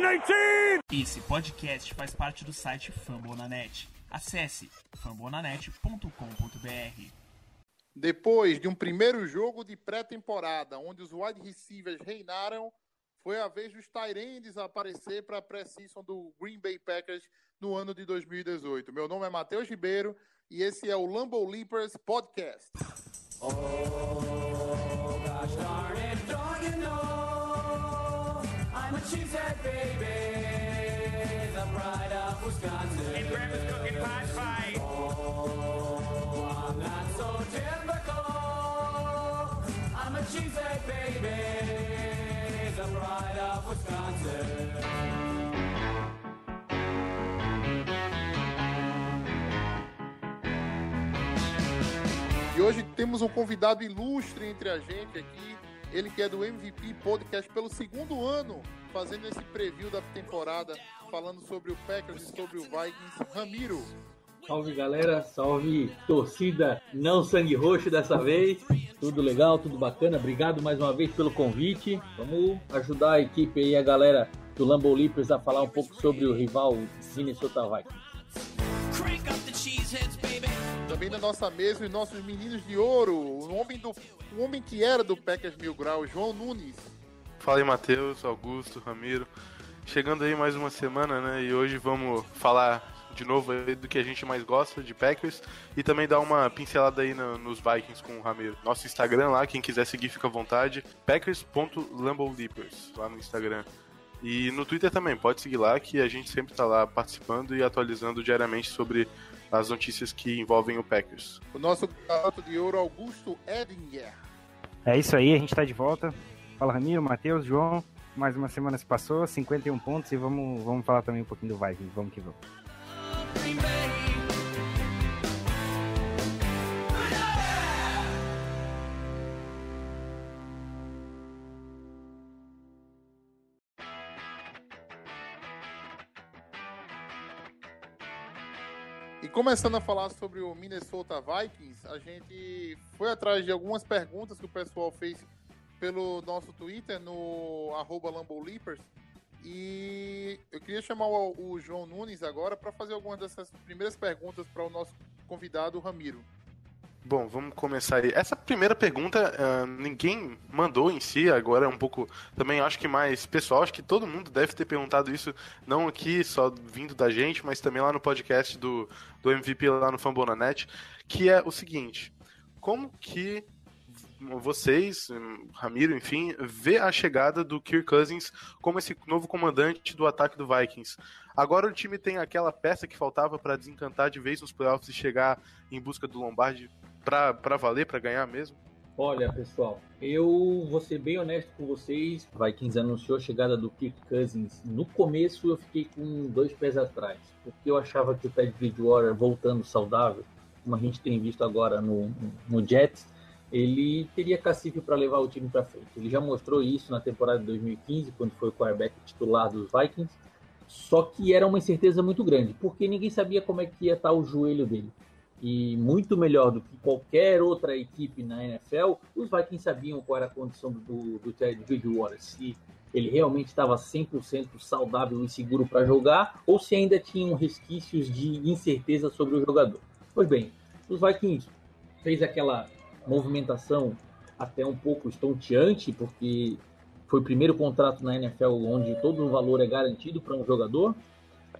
2019! Esse podcast faz parte do site Fambonanet. Acesse fambonanet.com.br. Depois de um primeiro jogo de pré-temporada, onde os wide receivers reinaram, foi a vez dos Tyrands aparecer para a pré-season do Green Bay Packers no ano de 2018. Meu nome é Matheus Ribeiro e esse é o Lambo Leapers Podcast. Oh, gosh darn it, I'm a cheesehead baby, the pride of Wisconsin. And grandma's cooking pot pie. Oh, I'm not so typical. I'm a cheesehead baby, the pride of Wisconsin. E hoje temos um convidado ilustre entre a gente aqui, ele que é do MVP Podcast pelo segundo ano, fazendo esse preview da temporada, falando sobre o Packers e sobre o Vikings. Ramiro. Salve galera, salve torcida não sangue roxo dessa vez. Tudo legal, tudo bacana. Obrigado mais uma vez pelo convite. Vamos ajudar a equipe e a galera do Lambo Leapers a falar um pouco sobre o rival Minnesota Vikings. Também na nossa mesa, os nossos meninos de ouro, o homem, do, o homem que era do Packers Mil Grau, João Nunes. Fala aí, Matheus, Augusto, Ramiro. Chegando aí mais uma semana, né? E hoje vamos falar de novo do que a gente mais gosta de Packers e também dar uma pincelada aí no, nos Vikings com o Ramiro. Nosso Instagram lá, quem quiser seguir fica à vontade, packers.lamboleapers lá no Instagram. E no Twitter também, pode seguir lá que a gente sempre está lá participando e atualizando diariamente sobre as notícias que envolvem o Packers. O nosso garoto de ouro, Augusto Edinger. É isso aí, a gente está de volta. Fala Ramiro, Matheus, João. Mais uma semana se passou, 51 pontos e vamos, vamos falar também um pouquinho do Vikings. Vamos que vamos. Começando a falar sobre o Minnesota Vikings, a gente foi atrás de algumas perguntas que o pessoal fez pelo nosso Twitter, no arroba LamboLeapers. E eu queria chamar o, o João Nunes agora para fazer algumas dessas primeiras perguntas para o nosso convidado, Ramiro. Bom, vamos começar aí. Essa primeira pergunta, uh, ninguém mandou em si, agora é um pouco também acho que mais pessoal, acho que todo mundo deve ter perguntado isso, não aqui só vindo da gente, mas também lá no podcast do, do MVP lá no Fambonanet, que é o seguinte: como que vocês, Ramiro, enfim, vê a chegada do Kirk Cousins como esse novo comandante do ataque do Vikings. Agora o time tem aquela peça que faltava para desencantar de vez nos playoffs e chegar em busca do Lombardi para valer, para ganhar mesmo? Olha, pessoal, eu vou ser bem honesto com vocês. Vikings anunciou a chegada do Kirk Cousins. No começo eu fiquei com dois pés atrás, porque eu achava que o Ted Bridgewater voltando saudável, como a gente tem visto agora no, no Jets, ele teria cacife para levar o time para frente. Ele já mostrou isso na temporada de 2015, quando foi o quarterback titular dos Vikings. Só que era uma incerteza muito grande, porque ninguém sabia como é que ia estar o joelho dele e muito melhor do que qualquer outra equipe na NFL, os Vikings sabiam qual era a condição do, do Ted Bridgewater, se ele realmente estava 100% saudável e seguro para jogar, ou se ainda tinham resquícios de incerteza sobre o jogador. Pois bem, os Vikings fez aquela movimentação até um pouco estonteante, porque foi o primeiro contrato na NFL onde todo o valor é garantido para um jogador,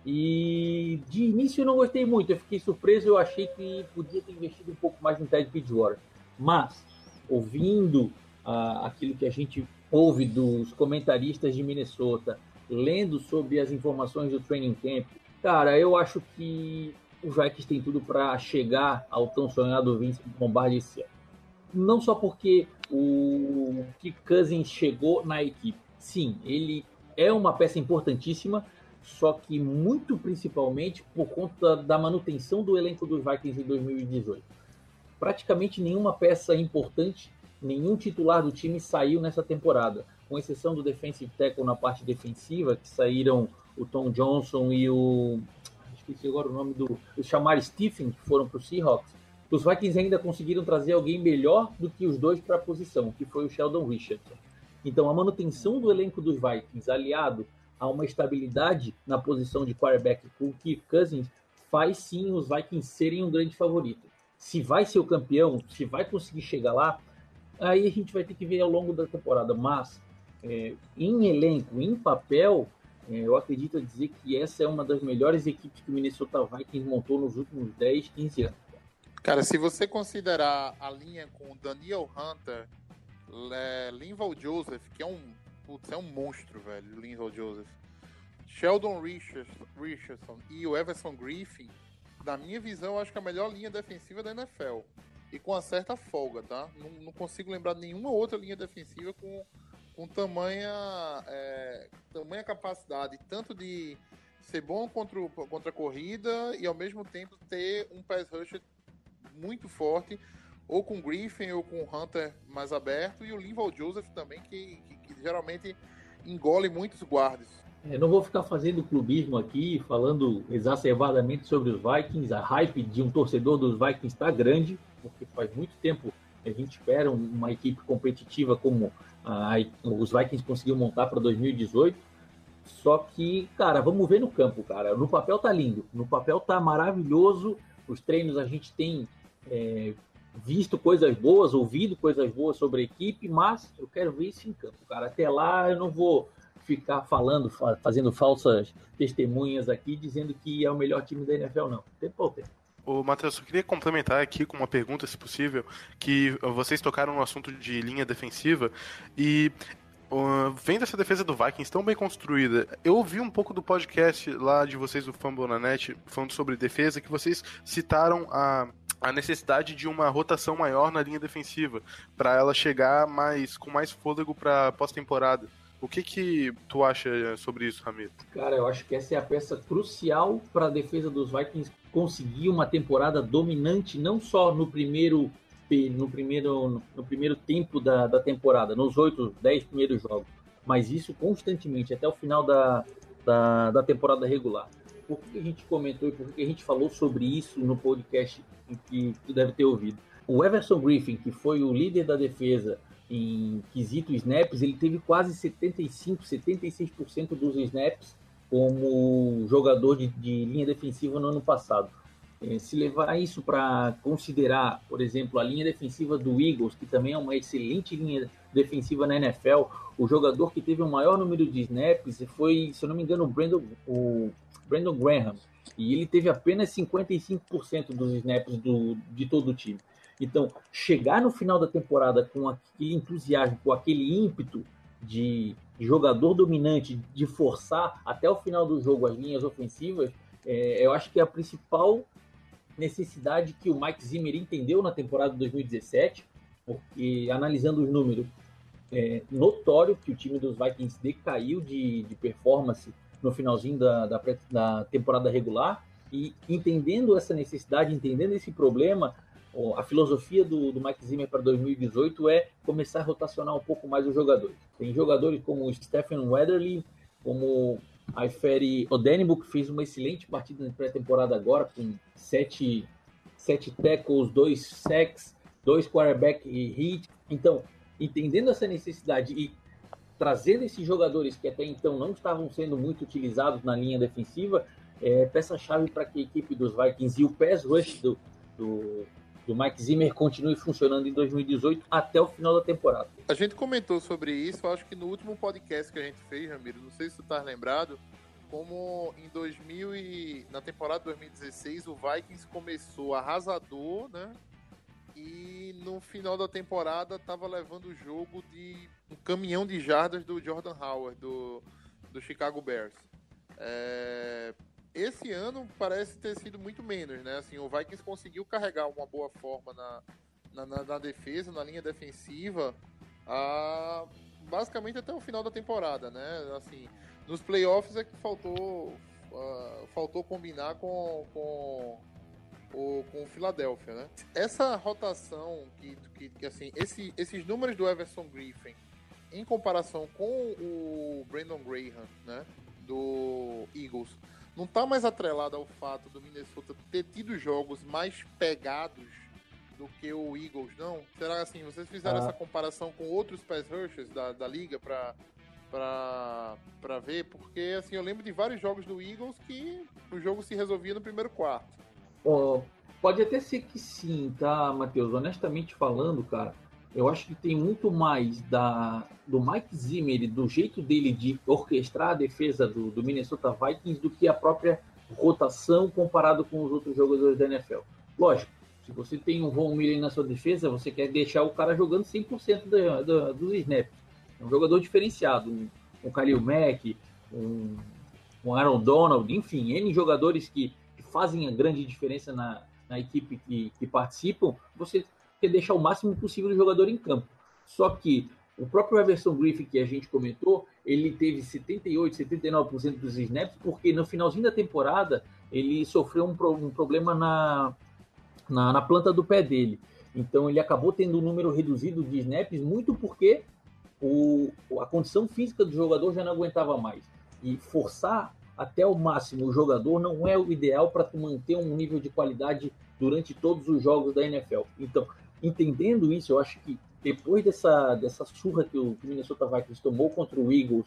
e de início eu não gostei muito, eu fiquei surpreso, eu achei que podia ter investido um pouco mais no Ted Bridgewater. Mas, ouvindo uh, aquilo que a gente ouve dos comentaristas de Minnesota, lendo sobre as informações do training camp, cara, eu acho que o Vikings tem tudo para chegar ao tão sonhado Vince Lombardi esse ano. Não só porque o Kirk Cousins chegou na equipe. Sim, ele é uma peça importantíssima, só que muito principalmente por conta da manutenção do elenco dos Vikings em 2018. Praticamente nenhuma peça importante, nenhum titular do time saiu nessa temporada, com exceção do defensive tackle na parte defensiva, que saíram o Tom Johnson e o esqueci agora o nome do o Stephen, que foram para o Seahawks. Os Vikings ainda conseguiram trazer alguém melhor do que os dois para a posição, que foi o Sheldon Richardson. Então, a manutenção do elenco dos Vikings, aliado há uma estabilidade na posição de quarterback com o Kirk Cousins, faz sim os Vikings serem um grande favorito. Se vai ser o campeão, se vai conseguir chegar lá, aí a gente vai ter que ver ao longo da temporada. Mas é, em elenco, em papel, é, eu acredito dizer que essa é uma das melhores equipes que o Minnesota Vikings montou nos últimos 10, 15 anos. Cara, se você considerar a linha com Daniel Hunter, Linval Joseph, que é um, putz, é um monstro, velho, Linval Joseph, Sheldon Richardson e o Everson Griffin, na minha visão, eu acho que é a melhor linha defensiva da NFL. E com uma certa folga, tá? Não, não consigo lembrar nenhuma outra linha defensiva com, com tamanha, é, tamanha capacidade, tanto de ser bom contra, contra a corrida e ao mesmo tempo ter um pass rusher muito forte, ou com Griffin ou com Hunter mais aberto, e o Linval Joseph também, que, que, que geralmente engole muitos guardas. É, não vou ficar fazendo clubismo aqui, falando exacerbadamente sobre os Vikings. A hype de um torcedor dos Vikings está grande, porque faz muito tempo a gente espera uma equipe competitiva como a, os Vikings conseguiu montar para 2018. Só que, cara, vamos ver no campo, cara. No papel tá lindo, no papel tá maravilhoso. Os treinos a gente tem é, visto coisas boas, ouvido coisas boas sobre a equipe, mas eu quero ver isso em campo, cara. Até lá eu não vou ficar falando, fazendo falsas testemunhas aqui, dizendo que é o melhor time da NFL, não. Tem pouco tempo. O Matheus, eu queria complementar aqui com uma pergunta, se possível, que vocês tocaram no assunto de linha defensiva e vendo essa defesa do Vikings tão bem construída, eu ouvi um pouco do podcast lá de vocês do Fumble na Net falando sobre defesa, que vocês citaram a a necessidade de uma rotação maior na linha defensiva para ela chegar mais com mais fôlego para pós-temporada. O que que tu acha sobre isso, Ramiro? Cara, eu acho que essa é a peça crucial para a defesa dos Vikings conseguir uma temporada dominante, não só no primeiro no primeiro, no primeiro tempo da, da temporada, nos oito, dez primeiros jogos, mas isso constantemente até o final da, da, da temporada regular. Por que a gente comentou e por que a gente falou sobre isso no podcast que tu deve ter ouvido? O Everson Griffin, que foi o líder da defesa em quesito snaps, ele teve quase 75, 76% dos snaps como jogador de, de, linha defensiva no ano passado. É, se levar isso para considerar, por exemplo, a linha defensiva do Eagles, que também é uma excelente linha defensiva na NFL, o jogador que teve o maior número de snaps foi, se eu não me engano, o Brandon, o Brandon Graham, e ele teve apenas 55% dos snaps do, de todo o time. Então, chegar no final da temporada com aquele entusiasmo, com aquele ímpeto de jogador dominante, de forçar até o final do jogo as linhas ofensivas, é, eu acho que é a principal necessidade que o Mike Zimmer entendeu na temporada de 2017, porque analisando os números, é notório que o time dos Vikings decaiu de, de performance no finalzinho da, da, da temporada regular, e entendendo essa necessidade, entendendo esse problema, a filosofia do, do Mike Zimmer para 2018 é começar a rotacionar um pouco mais os jogadores. Tem jogadores como o Stephen Weatherly, como a Iferi Odenbo, que fez uma excelente partida na pré-temporada agora, com sete, sete tackles, dois sacks, dois quarterback hit. Então, entendendo essa necessidade e trazendo esses jogadores que até então não estavam sendo muito utilizados na linha defensiva, é peça-chave para que a equipe dos Vikings e o pass rush do, do, do Mike Zimmer continue funcionando em 2018 até o final da temporada. A gente comentou sobre isso, acho que no último podcast que a gente fez, Ramiro, não sei se tu tá lembrado, como em 2000 e na temporada 2016 o Vikings começou arrasador, né? E no final da temporada tava levando o jogo de um caminhão de jardas do Jordan Howard do, do Chicago Bears. É, esse ano parece ter sido muito menos, né? Assim, o Vikings conseguiu carregar uma boa forma na, na, na, na defesa, na linha defensiva, a, basicamente até o final da temporada, né? Assim, nos playoffs é que faltou, uh, faltou combinar com, com o, com o Philadelphia, né? Essa rotação que, que, que, assim, esse, esses números do Everson Griffin em comparação com o Brandon Graham, né, do Eagles, não está mais atrelado ao fato do Minnesota ter tido jogos mais pegados do que o Eagles, não? Será assim, vocês fizeram ah. essa comparação com outros pass rushers da, da liga para pra, pra ver, porque assim, eu lembro de vários jogos do Eagles que o jogo se resolvia no primeiro quarto. Oh, pode até ser que sim, tá, Matheus? Honestamente falando, cara, eu acho que tem muito mais da, do Mike Zimmer, do jeito dele de orquestrar a defesa do, do Minnesota Vikings, do que a própria rotação comparado com os outros jogadores da NFL. Lógico, se você tem um Von Miller na sua defesa, você quer deixar o cara jogando 100% da, da, dos snaps. É um jogador diferenciado. Um, um Khalil Mack, um, um Aaron Donald, enfim, N jogadores que, que fazem a grande diferença na, na equipe que, que participam. Você quer deixar o máximo possível o jogador em campo. Só que o próprio Everson Griffin, que a gente comentou, ele teve 78, 79% dos snaps, porque no finalzinho da temporada ele sofreu um, pro, um problema na, na, na, planta do pé dele. Então ele acabou tendo um número reduzido de snaps, muito porque o, a condição física do jogador já não aguentava mais. E forçar até o máximo o jogador não é o ideal para manter um nível de qualidade durante todos os jogos da NFL. Então, entendendo isso, eu acho que depois dessa, dessa surra que o Minnesota Vikings tomou contra o Eagles,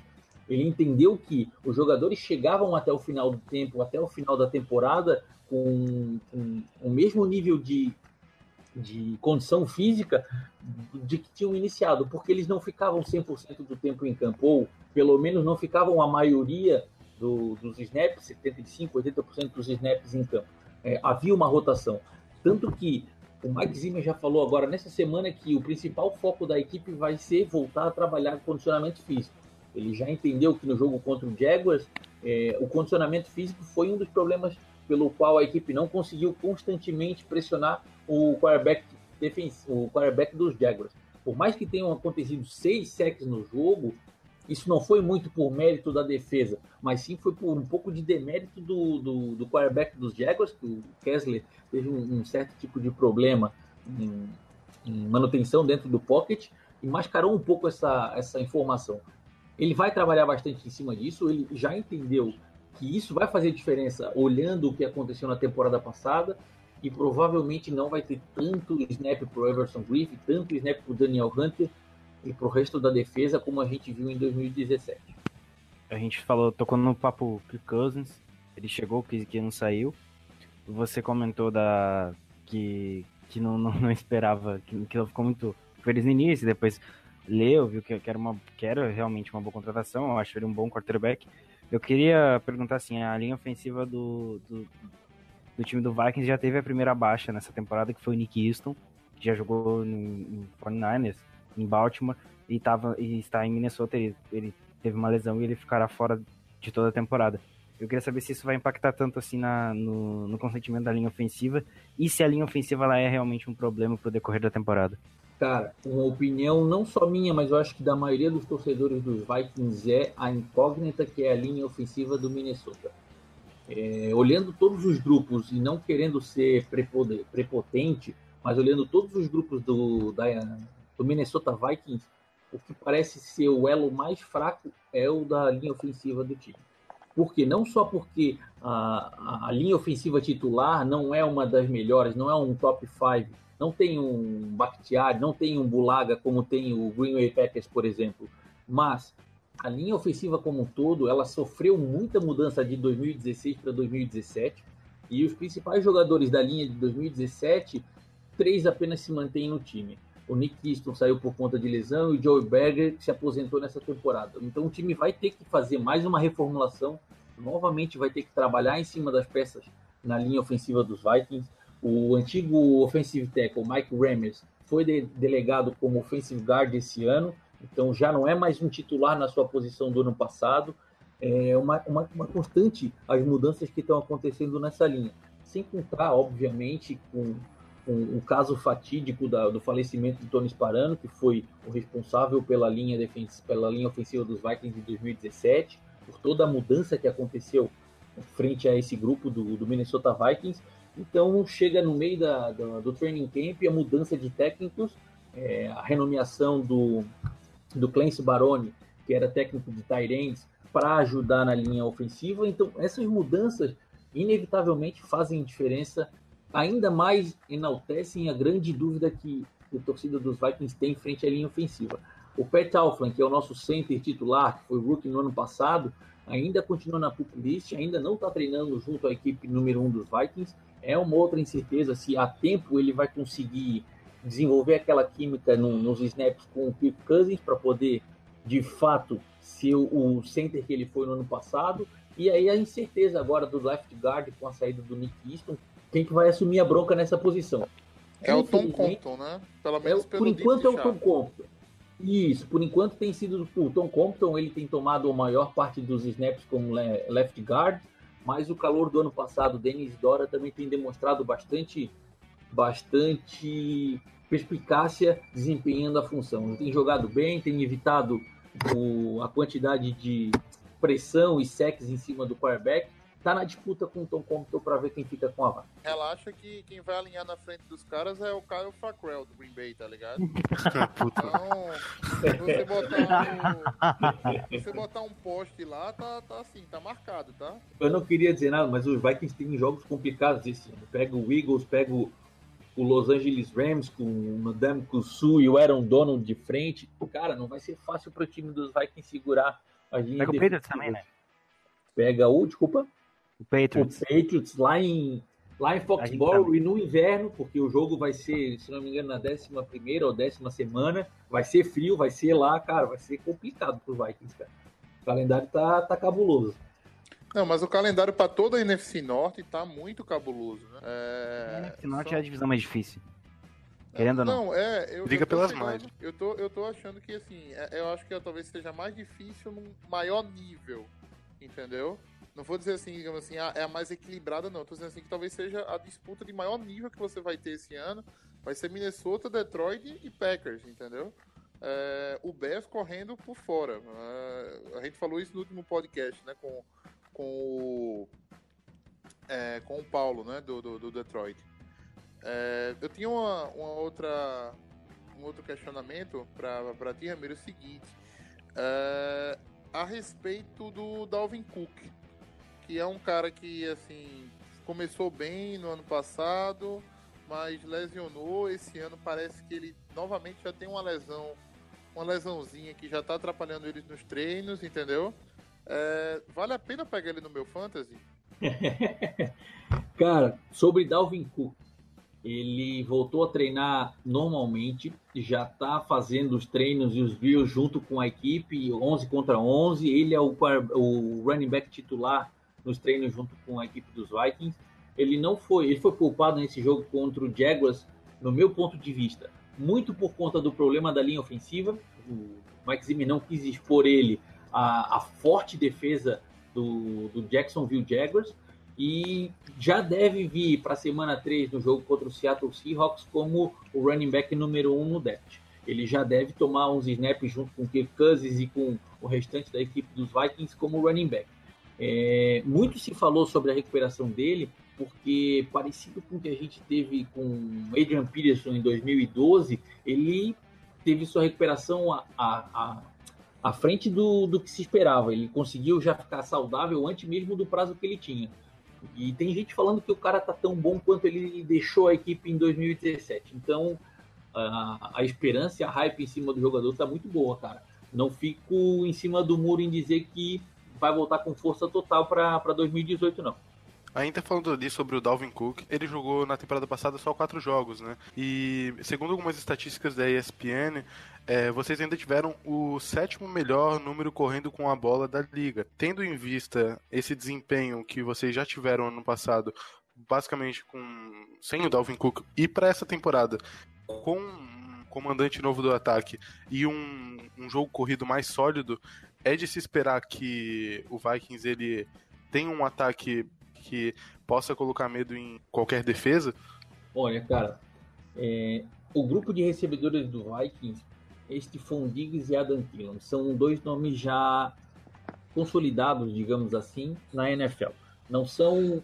ele entendeu que os jogadores chegavam até o final do tempo, até o final da temporada, com, com o mesmo nível de, de condição física de que tinham iniciado, porque eles não ficavam 100% do tempo em campo, ou pelo menos não ficavam a maioria do, dos snaps, 75%, 80% dos snaps em campo. É, havia uma rotação. Tanto que o Mike Zimmer já falou agora nessa semana que o principal foco da equipe vai ser voltar a trabalhar condicionamento físico. Ele já entendeu que no jogo contra o Jaguars, é, o condicionamento físico foi um dos problemas pelo qual a equipe não conseguiu constantemente pressionar o quarterback, o quarterback dos Jaguars. Por mais que tenham acontecido seis sacks no jogo, isso não foi muito por mérito da defesa, mas sim foi por um pouco de demérito do, do, do quarterback dos Jaguars, que o Kessler teve um, um certo tipo de problema em, em, manutenção dentro do pocket e mascarou um pouco essa, essa informação. Ele vai trabalhar bastante em cima disso, ele já entendeu que isso vai fazer diferença olhando o que aconteceu na temporada passada e provavelmente não vai ter tanto snap para Everson Griffin, tanto snap para Daniel Hunter, e para o resto da defesa, como a gente viu em 2017. A gente falou, tocou no papo Kirk Cousins, ele chegou, que, que não saiu. Você comentou da que, que não, não, não esperava, que, que ficou muito feliz no início, depois leu, viu que, que, era uma, que era realmente uma boa contratação, eu acho ele um bom quarterback. Eu queria perguntar assim, a linha ofensiva do, do, do time do Vikings já teve a primeira baixa nessa temporada, que foi o Nick Easton, que já jogou no, no 49ers em Baltimore e, tava, e está em Minnesota. Ele, ele teve uma lesão e ele ficará fora de toda a temporada. Eu queria saber se isso vai impactar tanto assim na, no, no consentimento da linha ofensiva e se a linha ofensiva ela é realmente um problema para o decorrer da temporada. Cara, uma opinião não só minha, mas eu acho que da maioria dos torcedores dos Vikings é a incógnita que é a linha ofensiva do Minnesota. É, olhando todos os grupos e não querendo ser prepotente, mas olhando todos os grupos do, da, do Minnesota Vikings, o que parece ser o elo mais fraco é o da linha ofensiva do time. Porque não só porque a, a linha ofensiva titular não é uma das melhores, não é um top 5, não tem um Bakhtiari, não tem um Bulaga como tem o Green Bay Packers, por exemplo, mas a linha ofensiva como um todo, ela sofreu muita mudança de 2016 para 2017, e os principais jogadores da linha de 2017, três apenas se mantêm no time o Nick Easton saiu por conta de lesão e o Joey Berger se aposentou nessa temporada. Então o time vai ter que fazer mais uma reformulação, novamente vai ter que trabalhar em cima das peças na linha ofensiva dos Vikings. O antigo offensive tackle Mike Ramirez foi de delegado como offensive guard esse ano, então já não é mais um titular na sua posição do ano passado. É uma, uma, uma constante as mudanças que estão acontecendo nessa linha. Sem contar, obviamente, com um, caso fatídico da, do falecimento de Tony Sparano, que foi o responsável pela linha, defensiva, pela linha ofensiva dos Vikings em 2017, por toda a mudança que aconteceu frente a esse grupo do, do Minnesota Vikings. Então chega no meio da, da, do training camp a mudança de técnicos, é, a renomeação do, do Clancy Baroni, que era técnico de Tyrants, para ajudar na linha ofensiva. Então essas mudanças inevitavelmente fazem diferença ainda mais enaltecem a grande dúvida que a torcida dos Vikings tem frente à linha ofensiva. O Pat Alflin, que é o nosso center titular, que foi rookie no ano passado, ainda continua na pup list, ainda não está treinando junto à equipe número um dos Vikings. É uma outra incerteza se a tempo ele vai conseguir desenvolver aquela química no, nos snaps com o Kirk Cousins para poder, de fato, ser o, o center que ele foi no ano passado. E aí a incerteza agora do left guard com a saída do Nick Easton, quem que vai assumir a bronca nessa posição? É o Tom Compton, né? Pelo menos é, por enquanto é o Tom Compton. Isso, por enquanto tem sido o Tom Compton, ele tem tomado a maior parte dos snaps como left guard, mas o calor do ano passado, Denis Dora, também tem demonstrado bastante, bastante perspicácia desempenhando a função. Ele tem jogado bem, tem evitado o, a quantidade de pressão e secs em cima do quarterback, tá na disputa com o Tom Compton para ver quem fica com a vaga. Relaxa que quem vai alinhar na frente dos caras é o Kyle Fackrell do Green Bay, tá ligado? então, se você botar, um, você botar um poste lá, tá, tá assim, tá marcado, tá? Eu não queria dizer nada, mas os Vikings têm jogos complicados esse ano. Pega o Eagles, pega o, o Los Angeles Rams com o Madame Kusu e o Aaron Donald de frente. Cara, não vai ser fácil para o time dos Vikings segurar a linha Pega o Patriots também, né? Pega o, desculpa? O Patriots. O Patriots lá em, lá em Foxborough e no inverno, porque o jogo vai ser, se não me engano, na 11 primeira ou décima semana. Vai ser frio, vai ser lá, cara, vai ser complicado pro Vikings, cara. O calendário tá, tá cabuloso. Não, mas o calendário para toda a NFC Norte tá muito cabuloso, né? É... A NFC Norte só... é a divisão mais difícil. Querendo ou não? Não, é. Eu, Briga eu pelas mais. Eu tô, eu tô achando que, assim, é, eu acho que talvez seja mais difícil num maior nível, entendeu? Não vou dizer assim, digamos assim, é a mais equilibrada, não. Tô dizendo assim que talvez seja a disputa de maior nível que você vai ter esse ano. Vai ser Minnesota, Detroit e Packers, entendeu? É, o Bears correndo por fora. É, a gente falou isso no último podcast, né? Com, com o. É, com o Paulo, né? Do, do, do Detroit. É, eu tinha uma, uma, outra. Um outro questionamento para ti, Ramiro, é o seguinte. É, a respeito do Dalvin Cook que é um cara que, assim, começou bem no ano passado, mas lesionou. Esse ano parece que ele novamente já tem uma lesão, uma lesãozinha que já tá atrapalhando ele nos treinos, entendeu? É, vale a pena pegar ele no meu fantasy? cara, sobre Dalvin Cook, ele voltou a treinar normalmente, já está fazendo os treinos e os drills junto com a equipe, 11 contra 11. Ele é o, o running back titular nos treinos junto com a equipe dos Vikings. Ele não foi, ele foi poupado nesse jogo contra o Jaguars, no meu ponto de vista, muito por conta do problema da linha ofensiva. O Mike Zimmer não quis expor ele à, forte defesa do, do Jacksonville Jaguars e já deve vir para a semana 3 no jogo contra o Seattle Seahawks como o running back número 1 um no depth. Ele já deve tomar uns snaps junto com o Kirk Cousins e com o restante da equipe dos Vikings como running back. É, muito se falou sobre a recuperação dele, porque parecido com o que a gente teve com Adrian Peterson em 2012, ele teve sua recuperação à, à, à frente do, do que se esperava. Ele conseguiu já ficar saudável antes mesmo do prazo que ele tinha. E tem gente falando que o cara tá tão bom quanto ele deixou a equipe em 2017. Então, a, a esperança e a hype em cima do jogador tá muito boa, cara. Não fico em cima do muro em dizer que vai voltar com força total para 2018, não. Ainda falando ali sobre o Dalvin Cook, ele jogou na temporada passada só quatro jogos, né? E segundo algumas estatísticas da ESPN, é, vocês ainda tiveram o sétimo melhor número correndo com a bola da liga. Tendo em vista esse desempenho que vocês já tiveram ano passado, basicamente com sem o Dalvin Cook, e para essa temporada, com um comandante novo do ataque e um, um jogo corrido mais sólido, é de se esperar que o Vikings ele tenha um ataque que possa colocar medo em qualquer defesa? Olha, cara, é, o grupo de recebedores do Vikings, este Diggs e Adam Thielen, são dois nomes já consolidados, digamos assim, na NFL. Não são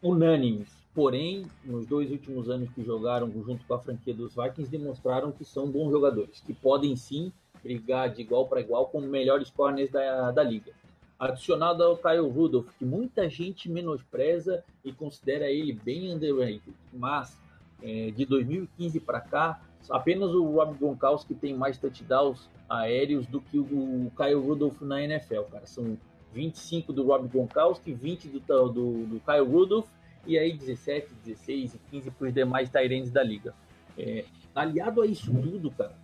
unânimes, porém, nos dois últimos anos que jogaram junto com a franquia dos Vikings, demonstraram que são bons jogadores, que podem sim brigar de igual para igual com os melhores corners da, da liga. Adicionado ao Kyle Rudolph, que muita gente menospreza e considera ele bem underrated, mas é, de 2015 para cá Apenas o Rob Gronkowski tem mais touchdowns aéreos do que o Kyle Rudolph na NFL, cara. São 25 do Rob Gronkowski, 20 do, do, do Kyle Rudolph e aí 17, 16 e 15 para os demais Tyrants da liga. É, aliado a isso tudo, cara,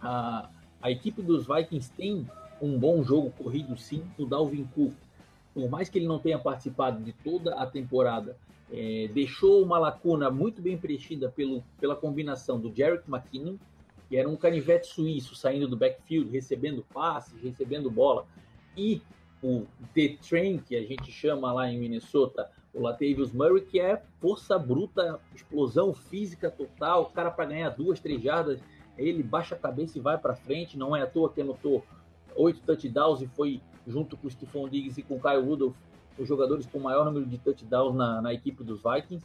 a, a equipe dos Vikings tem um bom jogo corrido sim do Dalvin Cook. Por mais que ele não tenha participado de toda a temporada, é, deixou uma lacuna muito bem preenchida pelo, pela combinação do Jarek McKinnon, que era um canivete suíço saindo do backfield, recebendo passes, recebendo bola, e o The Train, que a gente chama lá em Minnesota, o Latavius Murray, que é força bruta, explosão física total, o cara para ganhar duas, três jardas, ele baixa a cabeça e vai para frente, não é à toa que anotou oito touchdowns e foi junto com o Stephon Diggs e com o Kyle Rudolph os jogadores com maior número de touchdowns na, na equipe dos Vikings.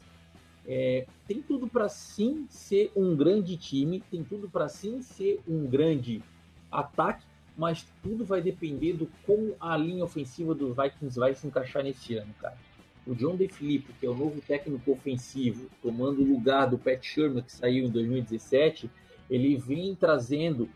É, tem tudo para sim ser um grande time, tem tudo para sim ser um grande ataque, mas tudo vai depender do como a linha ofensiva dos Vikings vai se encaixar nesse ano, cara. O John DeFilippo, que é o novo técnico ofensivo, tomando o lugar do Pat Shermer, que saiu em 2017, ele vem trazendo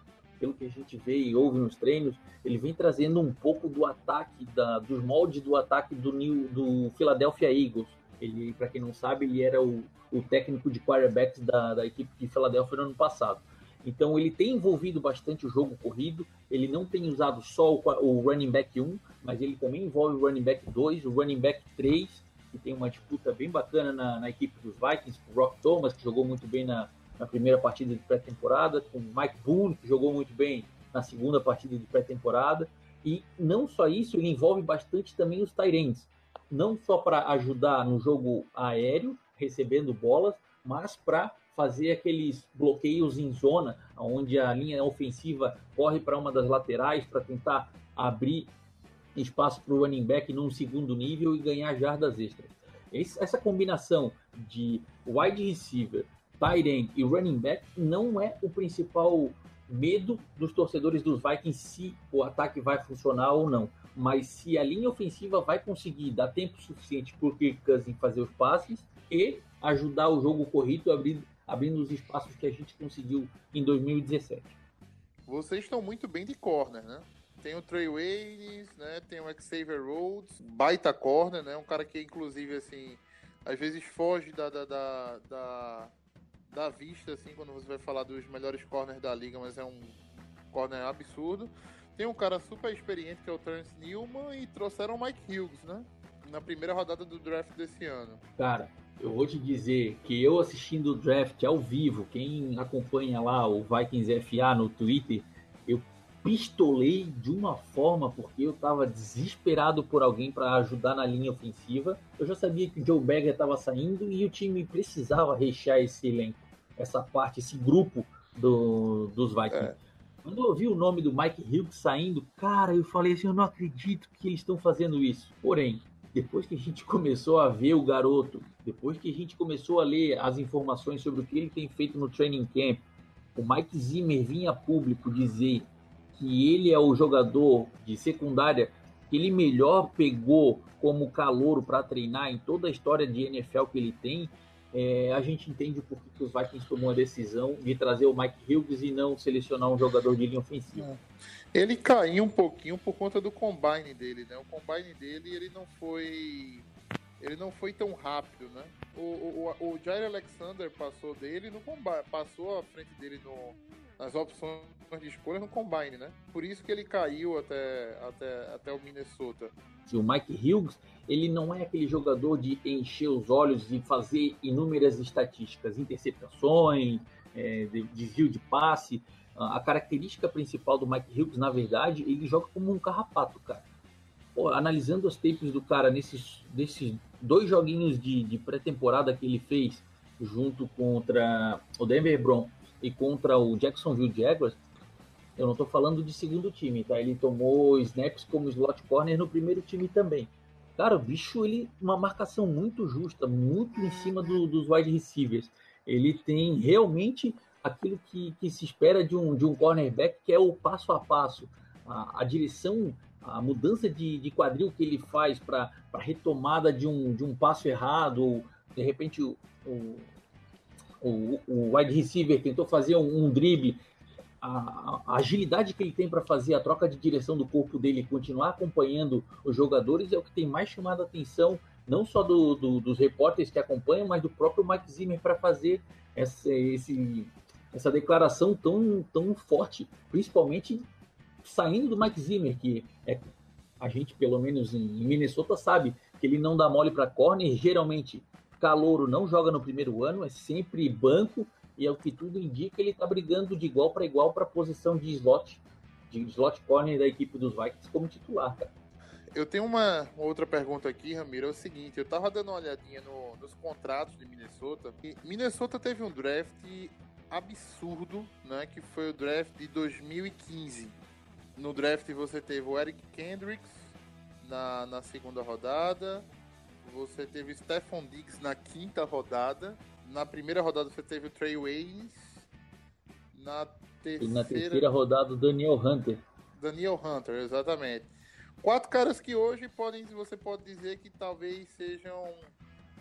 pelo que a gente vê e ouve nos treinos, ele vem trazendo um pouco do ataque, da, dos moldes do ataque do, New, do Philadelphia Eagles. Ele, para quem não sabe, ele era o, o técnico de quarterbacks da, da equipe de Philadelphia no ano passado. Então ele tem envolvido bastante o jogo corrido, ele não tem usado só o, o, running back 1, mas ele também envolve o running back 2, o running back 3, que tem uma disputa bem bacana na, na equipe dos Vikings, o Rock Thomas, que jogou muito bem na, na primeira partida de pré-temporada, com Mike Boone, que jogou muito bem na segunda partida de pré-temporada. E não só isso, ele envolve bastante também os Tyrants. Não só para ajudar no jogo aéreo, recebendo bolas, mas para fazer aqueles bloqueios em zona, onde a linha ofensiva corre para uma das laterais para tentar abrir espaço para o running back num segundo nível e ganhar jardas extras. Essa combinação de wide receiver, tight end e running back não é o principal medo dos torcedores dos Vikings se o ataque vai funcionar ou não. Mas se a linha ofensiva vai conseguir dar tempo suficiente para o Kirk Cousins fazer os passes e ajudar o jogo corrido abrindo, abrindo os espaços que a gente conseguiu em 2017. Vocês estão muito bem de corner, né? Tem o Trey Waynes, né? Tem o Xavier Rhodes, baita corner, né? Um cara que, inclusive, assim, às vezes foge da, da, da, da da vista, assim, quando você vai falar dos melhores corners da liga, mas é um corner absurdo. Tem um cara super experiente que é o Terence Newman e trouxeram o Mike Hughes, né? Na primeira rodada do draft desse ano. Cara, eu vou te dizer que eu assistindo o draft ao vivo, quem acompanha lá o Vikings FA no Twitter, eu pistolei de uma forma porque eu estava desesperado por alguém para ajudar na linha ofensiva. Eu já sabia que o Joe Bagger estava saindo e o time precisava rechear esse elenco, essa parte, esse grupo do, dos Vikings. É. Quando eu vi o nome do Mike Hughes saindo, cara, eu falei assim, eu não acredito que eles estão fazendo isso. Porém, depois que a gente começou a ver o garoto, depois que a gente começou a ler as informações sobre o que ele tem feito no training camp, o Mike Zimmer vinha a público dizer que ele é o jogador de secundária que ele melhor pegou como calouro para treinar em toda a história de NFL que ele tem, é, a gente entende por que os Vikings tomou a decisão de trazer o Mike Hughes e não selecionar um jogador de linha ofensiva. É. Ele caiu um pouquinho por conta do combine dele, né? O combine dele ele não foi ele não foi tão rápido, né? O, o, o Jair Alexander passou dele no passou à frente dele no, nas opções de escolha no combine, né? Por isso que ele caiu até, até, até o Minnesota. O Mike Hughes, ele não é aquele jogador de encher os olhos e fazer inúmeras estatísticas, interceptações, é, desvio de passe. A característica principal do Mike Hughes, na verdade, ele joga como um carrapato, cara. Pô, analisando as tapes do cara nesses, nesses dois joguinhos de, de pré-temporada que ele fez junto contra o Denver Broncos e contra o Jacksonville Jaguars, eu não estou falando de segundo time, tá? Ele tomou snaps como slot corner no primeiro time também. Cara, o bicho, ele uma marcação muito justa, muito em cima do, dos wide receivers. Ele tem realmente aquilo que, que se espera de um, de um cornerback, que é o passo a passo. A, a direção, a mudança de, de quadril que ele faz para a retomada de um, de um passo errado, ou de repente o o, o wide receiver tentou fazer um, um drible, a, a, agilidade que ele tem para fazer a troca de direção do corpo dele, continuar acompanhando os jogadores, é o que tem mais chamado a atenção, não só do, do, dos repórteres que acompanham, mas do próprio Mike Zimmer para fazer essa, esse, essa declaração tão, tão forte, principalmente saindo do Mike Zimmer, que é, a gente, pelo menos em Minnesota, sabe que ele não dá mole para corner, geralmente Calouro não joga no primeiro ano, é sempre banco, e é o que tudo indica, ele está brigando de igual para igual para a posição de slot, de slot corner da equipe dos Vikings como titular, cara. Eu tenho uma outra pergunta aqui, Ramiro, é o seguinte, eu tava dando uma olhadinha no, nos contratos de Minnesota, e Minnesota teve um draft absurdo, né, que foi o draft de 2015. No draft você teve o Eric Kendricks na, na segunda rodada, você teve Stephon Diggs na quinta rodada. Na primeira rodada você teve o Trey Waynes. Na terceira... E na terceira rodada o Daniel Hunter. Daniel Hunter, exatamente. Quatro caras que hoje podem, você pode dizer que talvez sejam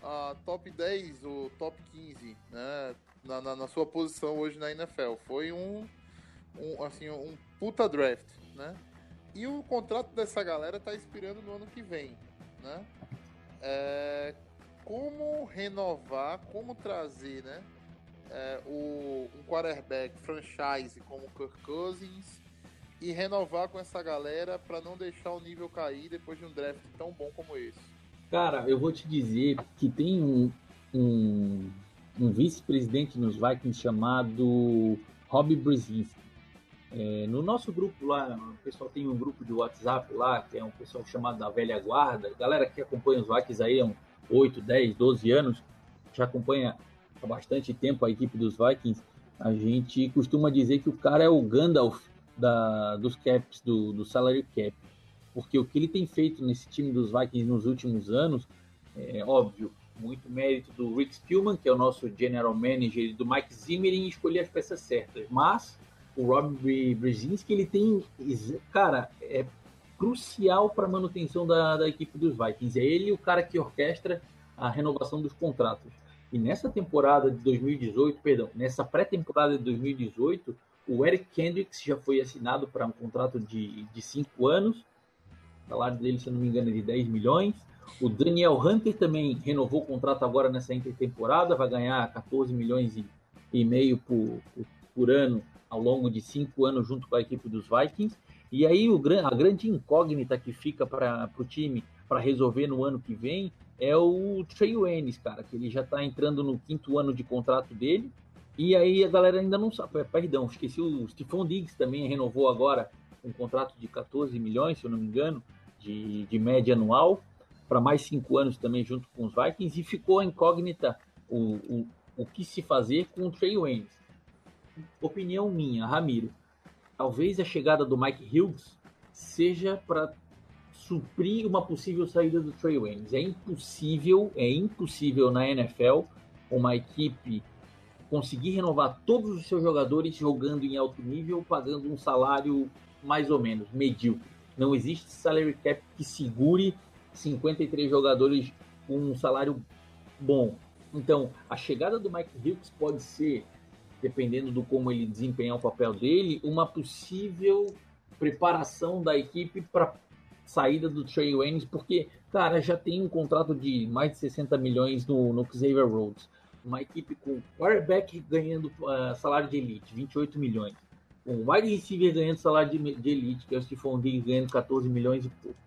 a top 10 ou top 15, né? Na, na, na, sua posição hoje na NFL. Foi um, um, assim, um puta draft, né? E o contrato dessa galera tá expirando no ano que vem, né? É, como renovar, como trazer, né? É, o, um quarterback franchise como Kirk Cousins e renovar com essa galera para não deixar o nível cair depois de um draft tão bom como esse. Cara, eu vou te dizer que tem um, um, um vice-presidente nos Vikings chamado Rob Brzezinski. É, no nosso grupo lá, o pessoal tem um grupo de WhatsApp lá, que é um pessoal chamado da velha guarda, galera que acompanha os Vikings aí há 8, 10, 12 anos, já acompanha há bastante tempo a equipe dos Vikings, a gente costuma dizer que o cara é o Gandalf da, dos caps, do, do salary cap, porque o que ele tem feito nesse time dos Vikings nos últimos anos, é óbvio, muito mérito do Rick Spielman, que é o nosso general manager, e do Mike Zimmer em escolher as peças certas, mas o Rob Brzezinski, ele tem, cara, é crucial para a manutenção da, da equipe dos Vikings. É ele o cara que orquestra a renovação dos contratos. E nessa temporada de 2018, perdão, nessa pré-temporada de 2018, o Eric Kendricks já foi assinado para um contrato de, de cinco anos. O salário dele, se eu não me engano, é de 10 milhões. O Daniel Hunter também renovou o contrato agora nessa intertemporada, vai ganhar 14 milhões e, e meio por, por, por ano ao longo de cinco anos junto com a equipe dos Vikings. E aí o, a grande incógnita que fica para o time para resolver no ano que vem é o Trey Waynes, cara, que ele já está entrando no quinto ano de contrato dele. E aí a galera ainda não sabe. Perdão, esqueci o Stephon Diggs também renovou agora um contrato de 14 milhões, se eu não me engano, de, de média anual, para mais cinco anos também junto com os Vikings. E ficou a incógnita o, o, o que se fazer com o Trey Waynes opinião minha, Ramiro, talvez a chegada do Mike Hughes seja para suprir uma possível saída do Trey Waynes. É impossível, é impossível na NFL uma equipe conseguir renovar todos os seus jogadores jogando em alto nível, pagando um salário mais ou menos medíocre. Não existe salary cap que segure 53 jogadores com um salário bom. Então, a chegada do Mike Hughes pode ser dependendo do como ele desempenhar o papel dele, uma possível preparação da equipe para saída do Trey Waynes, porque, cara, já tem um contrato de mais de 60 milhões no, no Xavier Rhodes. Uma equipe com quarterback ganhando uh, salário de elite, 28 milhões. Um wide receiver ganhando salário de, de elite, que é o Stephon Diggs ganhando 14 milhões e pouco.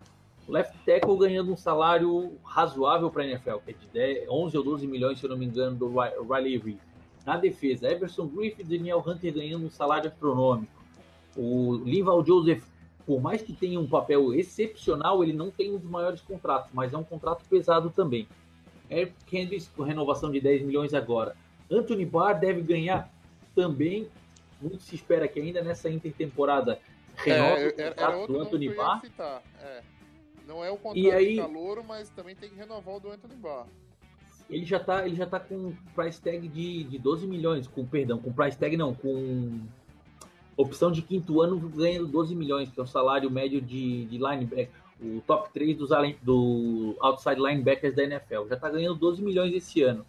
Left tackle ganhando um salário razoável para a NFL, que é de 10, 11 ou 12 milhões, se eu não me engano, do Riley Reeve. Na defesa, Everson Griffith e Daniel Hunter ganhando um salário astronômico. O Linval Joseph, por mais que tenha um papel excepcional, ele não tem um dos maiores contratos, mas é um contrato pesado também. Eric Kendricks com renovação de 10 milhões agora. Anthony Barr deve ganhar também. Muito se espera que ainda nessa intertemporada renove é, o contrato do Anthony Barr. É. Não é o contrato e aí, de calouro, mas também tem que renovar o do Anthony Barr ele já tá, ele já tá com price tag de, de 12 milhões, com perdão, com price tag não, com opção de quinto ano ganhando 12 milhões, que é o salário médio de, de linebacker, o top 3 dos do outside linebackers da NFL. Já tá ganhando 12 milhões esse ano.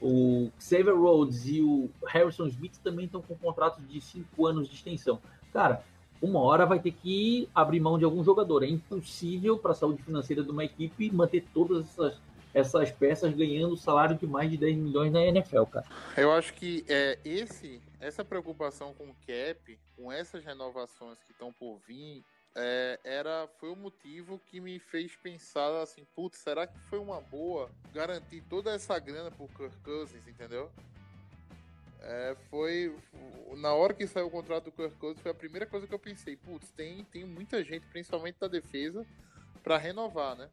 O Xavier Rhodes e o Harrison Smith também estão com contratos de cinco anos de extensão. Cara, uma hora vai ter que abrir mão de algum jogador. É impossível para a saúde financeira de uma equipe manter todas essas, essas peças ganhando salário de mais de 10 milhões na NFL, cara. Eu acho que é, esse, essa preocupação com o cap, com essas renovações que estão por vir, é, era, foi o motivo que me fez pensar assim, putz, será que foi uma boa garantir toda essa grana por Kirk Cousins, entendeu? É, foi na hora que saiu o contrato do Kirk Cousins foi a primeira coisa que eu pensei, putz, tem, tem muita gente, principalmente da defesa, para renovar, né?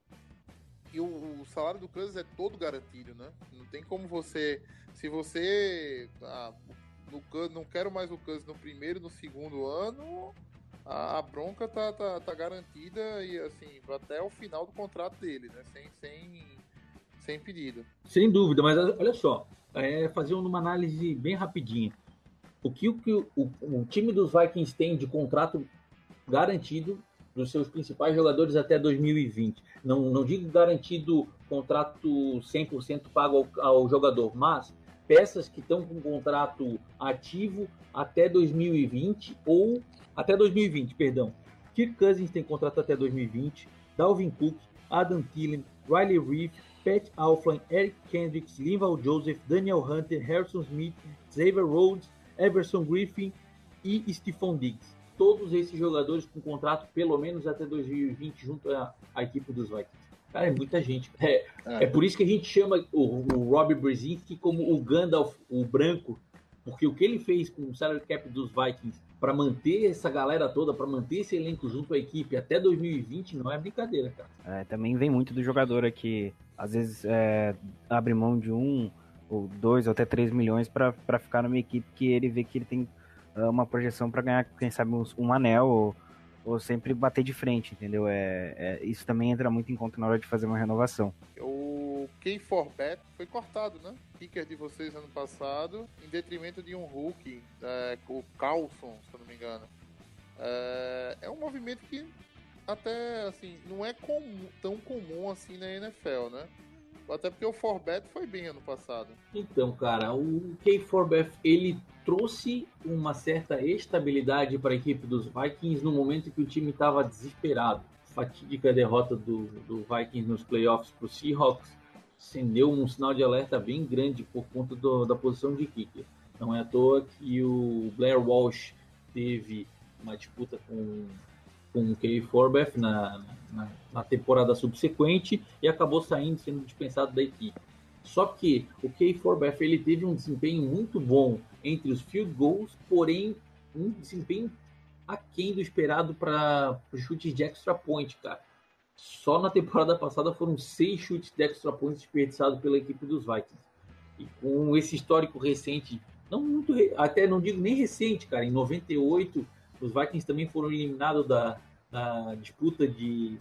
E o, o, salário do Cousins é todo garantido, né? Não tem como você, se você ah, no, não quero mais o Cousins no primeiro, no segundo ano, a, a, bronca tá, tá, tá garantida e assim até o final do contrato dele, né? Sem, sem, sem pedido. Sem dúvida, mas olha só, é, fazer uma análise bem rapidinha. O que, o, o, o time dos Vikings tem de contrato garantido dos seus principais jogadores até 2020? Não, não digo garantido contrato 100% pago ao, ao jogador, mas peças que estão com contrato ativo até 2020 ou até 2020, perdão. Kirk Cousins tem contrato até 2020, Dalvin Cook, Adam Thielen, Riley Reef, Pat Alflin, Eric Kendricks, Linval Joseph, Daniel Hunter, Harrison Smith, Xavier Rhodes, Everson Griffin e Stephon Diggs. Todos esses jogadores com contrato pelo menos até 2020 junto à, à equipe dos Vikings. Cara, é muita gente. É, é. é por isso que a gente chama o, o Rob Brzezinski como o Gandalf, o branco, porque o que ele fez com o salary cap dos Vikings para manter essa galera toda, para manter esse elenco junto à equipe até 2020, não é brincadeira, cara. É, também vem muito do jogador aqui, às vezes é, abre mão de um, ou dois, ou até três milhões para ficar numa equipe que ele vê que ele tem uma projeção para ganhar, quem sabe, um, anel ou, ou, sempre bater de frente, entendeu? É, é, isso também entra muito em conta na hora de fazer uma renovação. O K4Bet foi cortado, né? Kicker de vocês ano passado, em detrimento de um Hulk, é, o Carlson, se eu não me engano. É, é um movimento que até assim não é comum, tão comum assim na NFL, né? Até porque o Forbet foi bem ano passado. Então, cara, o K4Bet ele trouxe uma certa estabilidade para a equipe dos Vikings no momento que o time estava desesperado. Fatídica derrota do, do Vikings nos playoffs para o Seahawks acendeu um sinal de alerta bem grande por conta do, da posição de kicker. Não é à toa que o Blair Walsh teve uma disputa com, com o Kay Forbeth na, na, na, temporada subsequente e acabou saindo, sendo dispensado da equipe. Só que o Kay Forbeth ele teve um desempenho muito bom entre os field goals, porém um desempenho aquém do esperado para chutes de extra point, cara. Só na temporada passada foram seis chutes de extra points desperdiçados pela equipe dos Vikings. E com esse histórico recente, não muito, até não digo nem recente, cara, em 98 os Vikings também foram eliminados da, da disputa de,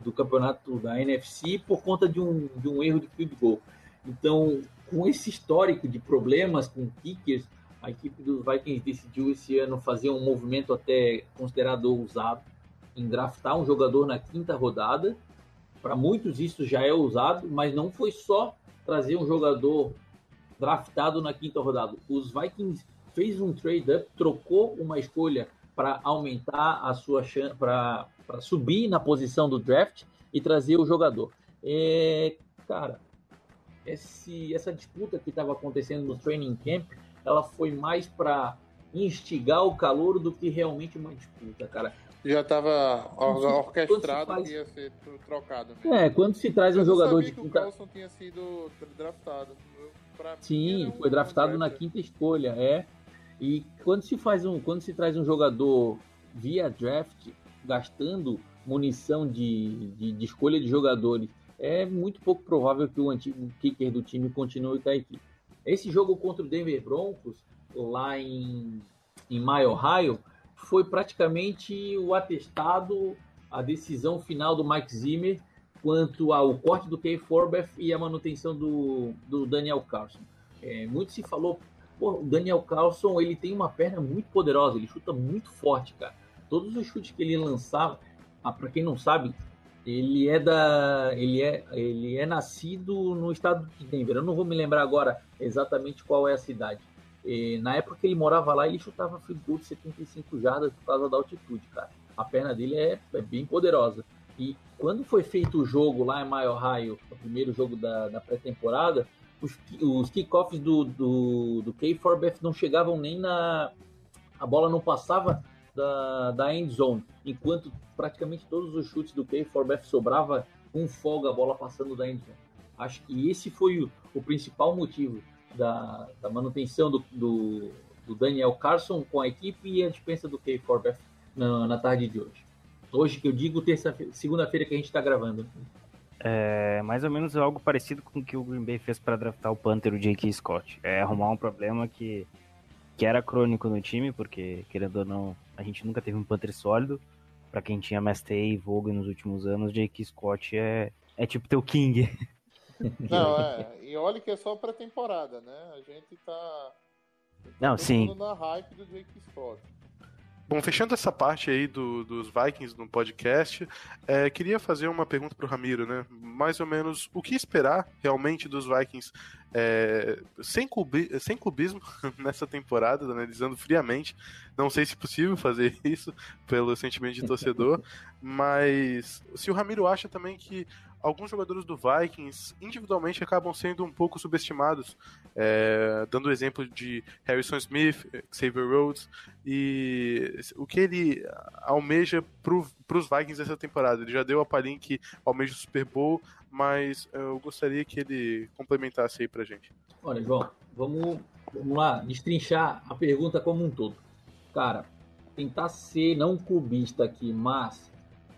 do campeonato da NFC por conta de um, de um erro de field goal. Então, com esse histórico de problemas com kickers, a equipe dos Vikings decidiu esse ano fazer um movimento até considerado ousado em draftar um jogador na quinta rodada. Para muitos isso já é ousado, mas não foi só trazer um jogador draftado na quinta rodada. Os Vikings fez um trade up, trocou uma escolha para aumentar a sua chance, para subir na posição do draft e trazer o jogador. É, cara, esse, essa disputa que estava acontecendo no training camp, ela foi mais para instigar o calor do que realmente uma disputa, cara já estava orquestrado faz... que ia ser trocado. Mesmo. É, quando se traz um jogador de quinta. O Carlson tinha sido draftado. Pra Sim, foi draftado na quinta escolha, é. E quando se faz um, quando se traz um jogador via draft, gastando munição de, de, de escolha de jogadores, é muito pouco provável que o antigo kicker do time continue com a equipe. Esse jogo contra o Denver Broncos, lá em, em Maio, Ohio, foi praticamente o atestado, a decisão final do Mike Zimmer quanto ao corte do Kay Forbeth e a manutenção do, do Daniel Carlson. É, muito se falou, pô, o Daniel Carlson ele tem uma perna muito poderosa, ele chuta muito forte, cara. Todos os chutes que ele lançava, ah, para quem não sabe, Ele é da, ele é, ele é nascido no estado de Denver. Eu não vou me lembrar agora exatamente qual é a cidade. E, na época que ele morava lá, ele chutava goal de 75 jardas por causa da altitude, cara. A perna dele é, é bem poderosa. E quando foi feito o jogo lá em Mile Ohio, o primeiro jogo da, da pré-temporada, os, os kickoffs do, do, do K4BF não chegavam nem na. A bola não passava da, da end zone, enquanto praticamente todos os chutes do K4BF sobrava com folga a bola passando da end zone. Acho que esse foi o, o principal motivo da, da manutenção do, do, do, Daniel Carson com a equipe e a dispensa do K4BF na, na tarde de hoje. Hoje que eu digo, terça segunda-feira que a gente está gravando. É mais ou menos algo parecido com o que o Green Bay fez para draftar o Panther, o J.K. Scott. É arrumar um problema que, que era crônico no time, porque, querendo ou não, a gente nunca teve um Panther sólido. Para quem tinha Mastey e Vogue nos últimos anos, J.K. Scott é, é tipo teu King. Não, é. E olha que é só pré-temporada, né? A gente tá. Não, sim. na hype do J.K. Scott. Bom, fechando essa parte aí do, dos Vikings no podcast, é, queria fazer uma pergunta para o Ramiro, né? Mais ou menos, o que esperar realmente dos Vikings é, sem, clubi, sem clubismo nessa temporada, analisando friamente. Não sei se é possível fazer isso pelo sentimento de torcedor, mas se o Ramiro acha também que alguns jogadores do Vikings individualmente acabam sendo um pouco subestimados, é, dando o exemplo de Harrison Smith, Xavier Rhodes, e o que ele almeja para os Vikings essa temporada. Ele já deu a palhinha que almeja o Super Bowl, mas eu gostaria que ele complementasse aí pra gente. Olha, João, vamos, vamos lá, destrinchar a pergunta como um todo. Cara, tentar ser não clubista aqui, mas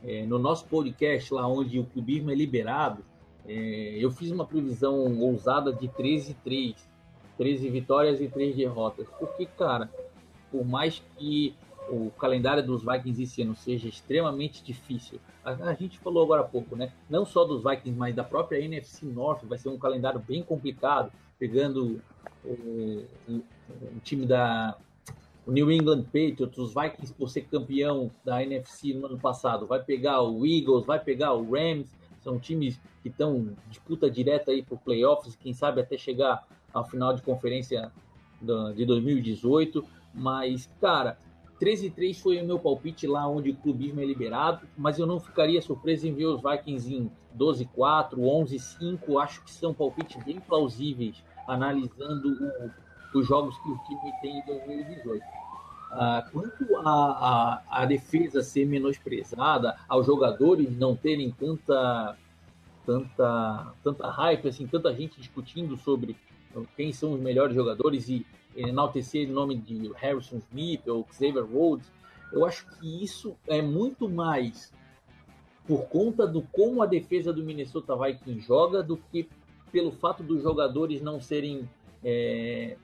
é, no nosso podcast, lá onde o clubismo é liberado, é, eu fiz uma previsão ousada de 13 3, 13 vitórias e 3 derrotas. Porque, cara, por mais que o calendário dos Vikings esse ano seja extremamente difícil, a, a, gente falou agora há pouco, né? Não só dos Vikings, mas da própria NFC North, vai ser um calendário bem complicado, pegando o, o, o time da, o New England Patriots, os Vikings por ser campeão da NFC no ano passado, vai pegar o Eagles, vai pegar o Rams, são times que estão disputa direta aí por playoffs, quem sabe até chegar ao final de conferência de 2018, mas cara, 13 3 foi o meu palpite lá onde o clubismo é liberado, mas eu não ficaria surpreso em ver os Vikings em 12 4, 11 5, acho que são palpites bem plausíveis analisando o dos jogos que o time tem em 2018. Ah, quanto à a, a, defesa ser menosprezada, aos jogadores não terem tanta, tanta, tanta hype, assim, tanta gente discutindo sobre quem são os melhores jogadores e enaltecer o nome de Harrison Smith ou Xavier Rhodes, eu acho que isso é muito mais por conta do como a defesa do Minnesota Vikings joga do que pelo fato dos jogadores não serem é,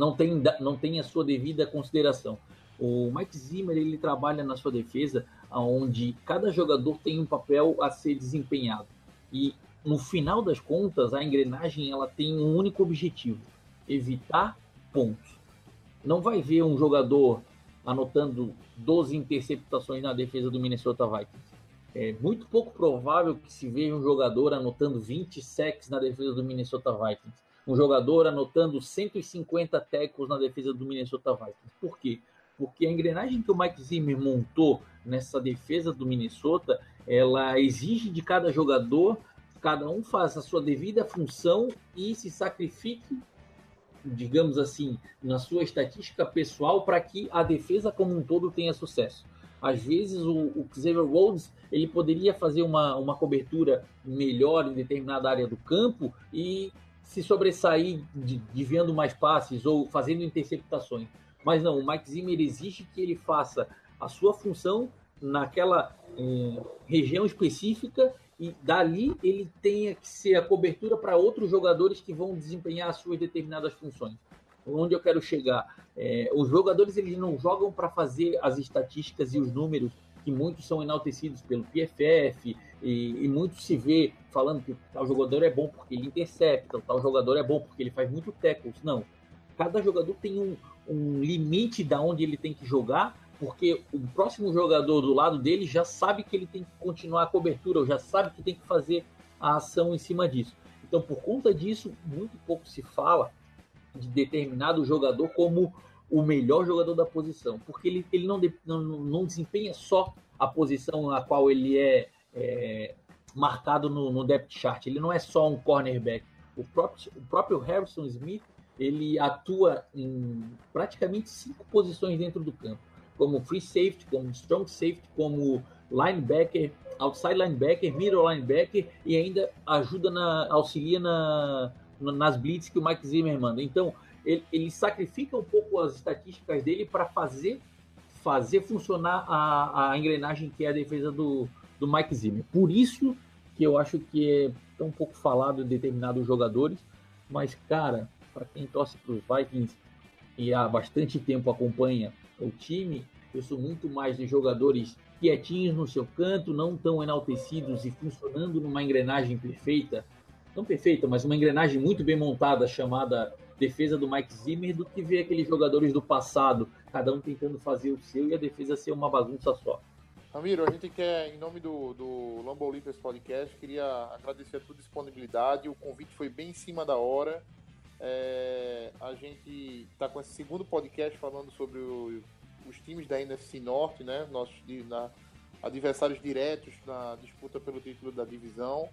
não tem, não tem a sua devida consideração. O Mike Zimmer ele trabalha na sua defesa, onde cada jogador tem um papel a ser desempenhado. E no final das contas, a engrenagem ela tem um único objetivo: evitar pontos. Não vai ver um jogador anotando 12 interceptações na defesa do Minnesota Vikings. É muito pouco provável que se veja um jogador anotando 20 sacks na defesa do Minnesota Vikings um jogador anotando 150 tackles na defesa do Minnesota Vikings. Por quê? Porque a engrenagem que o Mike Zimmer montou nessa defesa do Minnesota, ela exige de cada jogador, cada um faça a sua devida função e se sacrifique, digamos assim, na sua estatística pessoal para que a defesa como um todo tenha sucesso. Às vezes o, o Xavier Rhodes ele poderia fazer uma, uma cobertura melhor em determinada área do campo e se sobressair desviando mais passes ou fazendo interceptações. Mas não, o Mike Zimmer exige que ele faça a sua função naquela eh, região específica e dali ele tenha que ser a cobertura para outros jogadores que vão desempenhar as suas determinadas funções. Onde eu quero chegar? É, os jogadores eles não jogam para fazer as estatísticas e os números que muitos são enaltecidos pelo PFF e, e muito se vê falando que tal jogador é bom porque ele intercepta, tal jogador é bom porque ele faz muito tackles. Não. Cada jogador tem um, um limite da onde ele tem que jogar porque o próximo jogador do lado dele já sabe que ele tem que continuar a cobertura, ou já sabe que tem que fazer a ação em cima disso. Então, por conta disso, muito pouco se fala de determinado jogador como o melhor jogador da posição, porque ele, ele não, não, não desempenha só a posição na qual ele é, é marcado no, no, depth chart, ele não é só um cornerback. O próprio, o próprio Harrison Smith ele atua em praticamente cinco posições dentro do campo, como free safety, como strong safety, como linebacker, outside linebacker, middle linebacker e ainda ajuda na auxilia na, nas blitz que o Mike Zimmer manda. Então, ele, ele sacrifica um pouco as estatísticas dele para fazer fazer funcionar a, a engrenagem que é a defesa do, do Mike Zimmer. Por isso que eu acho que é tão pouco falado em determinados jogadores, mas, cara, para quem torce para os Vikings e há bastante tempo acompanha o time, eu sou muito mais de jogadores quietinhos no seu canto, não tão enaltecidos e funcionando numa engrenagem perfeita, não perfeita, mas uma engrenagem muito bem montada chamada defesa do Mike Zimmer, do que ver aqueles jogadores do passado, cada um tentando fazer o seu e a defesa ser uma bagunça só. Ramiro, a gente quer, em nome do, do Olympus Podcast, queria agradecer a tua disponibilidade. O convite foi bem em cima da hora. É, a gente está com esse segundo podcast falando sobre o, os times da NFC Norte, né? Nossos na, adversários diretos na disputa pelo título da divisão.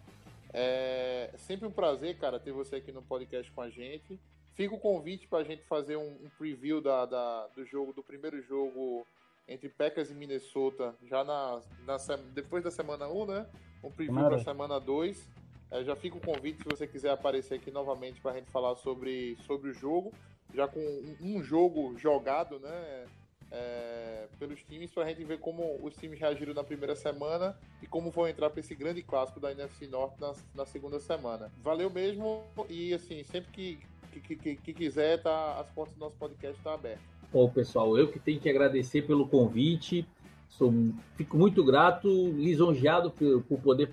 É sempre um prazer, cara, ter você aqui no podcast com a gente. Fica o convite para a gente fazer um, um preview da, da, do jogo, do primeiro jogo entre Packers e Minnesota, já na, na depois da semana 1, né? Um preview para semana 2. É, já fica o convite se você quiser aparecer aqui novamente para a gente falar sobre, sobre o jogo, já com um, um jogo jogado, né? É, pelos times para a gente ver como os times reagiram na primeira semana e como vão entrar para esse grande clássico da NFC Norte na, na, segunda semana. Valeu mesmo e assim, sempre que, que, que, que quiser, tá, as portas do nosso podcast estão tá abertas. Bom, pessoal, eu que tenho que agradecer pelo convite. Sou, fico muito grato, lisonjeado por, por poder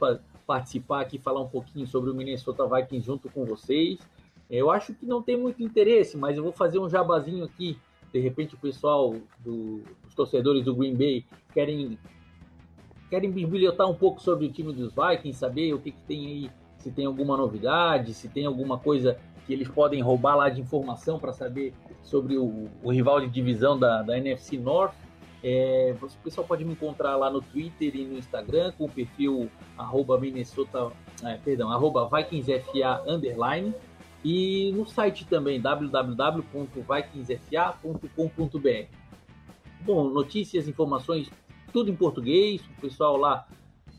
participar aqui, falar um pouquinho sobre o Minnesota Vikings junto com vocês. Eu acho que não tem muito interesse, mas eu vou fazer um jabazinho aqui. De repente o pessoal, do, os torcedores do Green Bay, querem querem bibliotar um pouco sobre o time dos Vikings, saber o que, que tem aí, se tem alguma novidade, se tem alguma coisa que eles podem roubar lá de informação para saber sobre o, o, rival de divisão da, da NFC North. É, o pessoal pode me encontrar lá no Twitter e no Instagram com o perfil arroba Minnesota, é, perdão, arroba VikingsFA underline e no site também www.vikingsfa.com.br. Bom, notícias, informações, tudo em português. O pessoal lá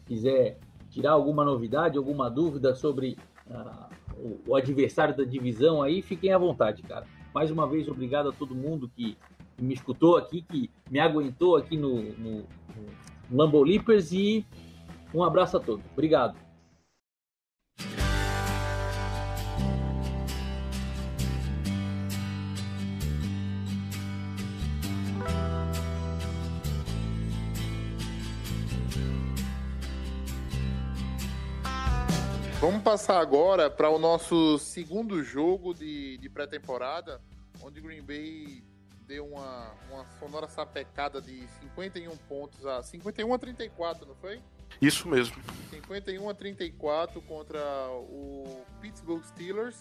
quiser tirar alguma novidade, alguma dúvida sobre uh, o, o adversário da divisão aí, fiquem à vontade, cara. Mais uma vez, obrigado a todo mundo que me escutou aqui, que me aguentou aqui no, no, no Lambo Leapers e um abraço a todos. Obrigado. Passar agora para o nosso segundo jogo de, de pré-temporada, onde Green Bay deu uma, uma sonora sapecada de 51 pontos a 51 a 34, não foi? Isso mesmo. 51 a 34 contra o Pittsburgh Steelers,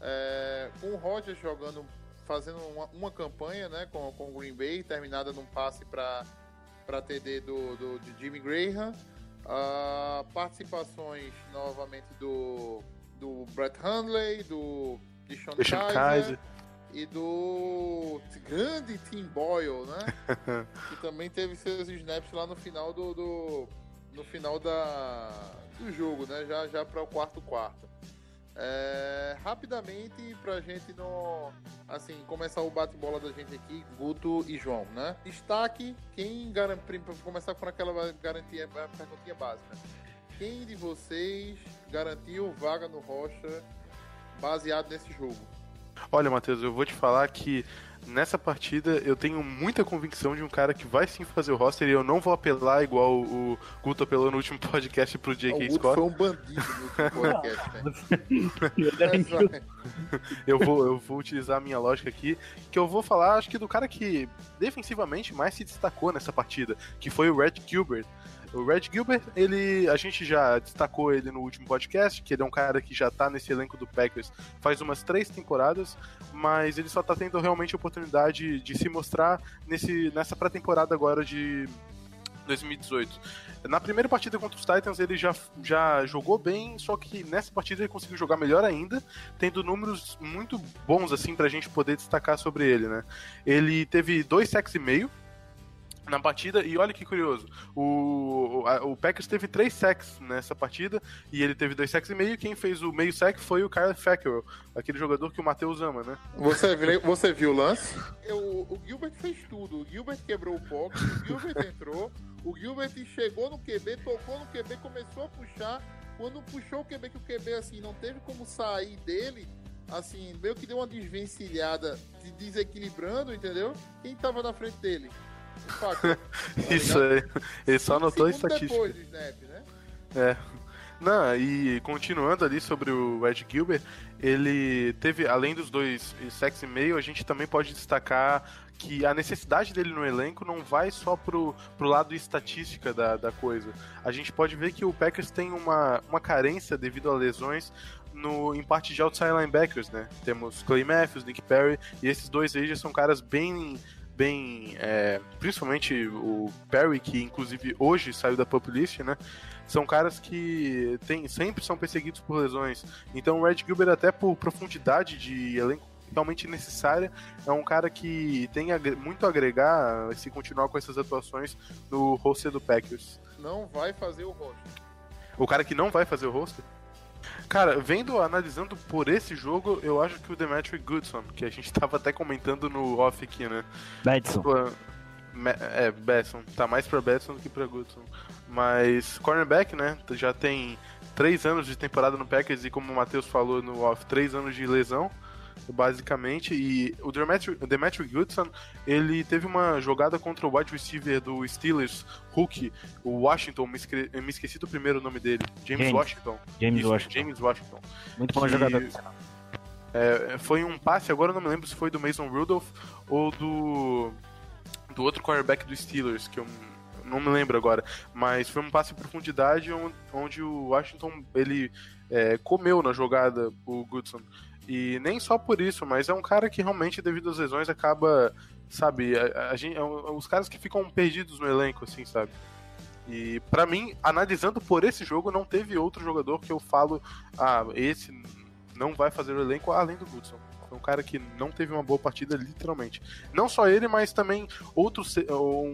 é, com o Rodgers jogando, fazendo uma, uma, campanha né, com, com o Green Bay, terminada num passe para TD do, do, de Jimmy Graham. Uh, participações novamente do, do Brett Hundley, do Deshaun Kaiser, Kaiser e do grande Tim Boyle, né? que também teve seus snaps lá no final do, do no final da, do jogo, né? Já, já para o quarto quarto. É, rapidamente pra gente não assim começar o bate-bola da gente aqui, Guto e João, né? Destaque quem garante começar com aquela garantia perguntinha básica. Quem de vocês garantiu vaga no Rocha baseado nesse jogo? Olha, Matheus, eu vou te falar que nessa partida eu tenho muita convicção de um cara que vai sim fazer o roster e eu não vou apelar igual o Guto apelou no último podcast pro J.K. O Guto Scott. foi um bandido no último podcast, né? eu, vou, eu vou utilizar a minha lógica aqui, que eu vou falar, acho que do cara que defensivamente mais se destacou nessa partida, que foi o Red Gilbert. O Red Gilbert, ele, a gente já destacou ele no último podcast, que ele é um cara que já tá nesse elenco do Packers faz umas três temporadas, mas ele só tá tendo realmente a oportunidade de se mostrar nesse, nessa pré-temporada agora de 2018. Na primeira partida contra os Titans ele já, já jogou bem, só que nessa partida ele conseguiu jogar melhor ainda, tendo números muito bons assim pra gente poder destacar sobre ele, né? Ele teve dois sacks e meio, na partida. E olha que curioso, o, o, o Packers teve três sacks nessa partida e ele teve dois sacks e meio. Quem fez o meio sack foi o Kyle Fackrell, aquele jogador que o Matheus ama, né? Você viu, você viu o lance? O, o Gilbert fez tudo. O Gilbert quebrou o box, o Gilbert entrou, o Gilbert chegou no QB, tocou no QB, começou a puxar. Quando puxou o QB, que o QB assim não teve como sair dele, assim, meio que deu uma desvencilhada, de desequilibrando, entendeu? Quem tava na frente dele? Isso aí. Ele só anotou a estatística. Depois do snap, né? É. Não, e continuando ali sobre o Ed Gilbert, ele teve, além dos dois sacks e meio, a gente também pode destacar que a necessidade dele no elenco não vai só pro, pro lado estatística da, da coisa. A gente pode ver que o Packers tem uma, uma carência devido a lesões no, em parte de outside linebackers, né? Temos Clay Matthews, Nick Perry, e esses dois aí já são caras bem bem, é, principalmente o Perry, que inclusive hoje saiu da pop list, né? São caras que tem, sempre são perseguidos por lesões. Então o Red Gilbert, até por profundidade de elenco realmente necessária, é um cara que tem muito a agregar se continuar com essas atuações no roster do Packers. Não vai fazer o roster. O cara que não vai fazer o roster? Cara, vendo, analisando por esse jogo, eu acho que o Demetri Goodson, que a gente tava até comentando no off aqui, né? Betson. É, Betson. Tá mais pra Betson do que pra Goodson. Mas, cornerback, né? Já tem três anos de temporada no Packers e, como o Matheus falou no off, três anos de lesão basicamente. E o Demetri, Goodson, ele teve uma jogada contra o wide receiver do Steelers, Hulk, o Washington, me, esque me esqueci do primeiro nome dele, James, James. Washington. James Isso, Washington. James Washington. Muito bom jogador. É, foi um passe, agora eu não me lembro se foi do Mason Rudolph ou do do outro quarterback do Steelers, que eu não me lembro agora, mas foi um passe em profundidade onde, onde o Washington ele é, comeu na jogada o Goodson. E nem só por isso, mas é um cara que realmente, devido às lesões, acaba, sabe, a, a gente, é os caras que ficam perdidos no elenco, assim, sabe? E para mim, analisando por esse jogo, não teve outro jogador que eu falo, ah, esse não vai fazer o elenco além do Goodson. Foi um cara que não teve uma boa partida, literalmente. Não só ele, mas também outros,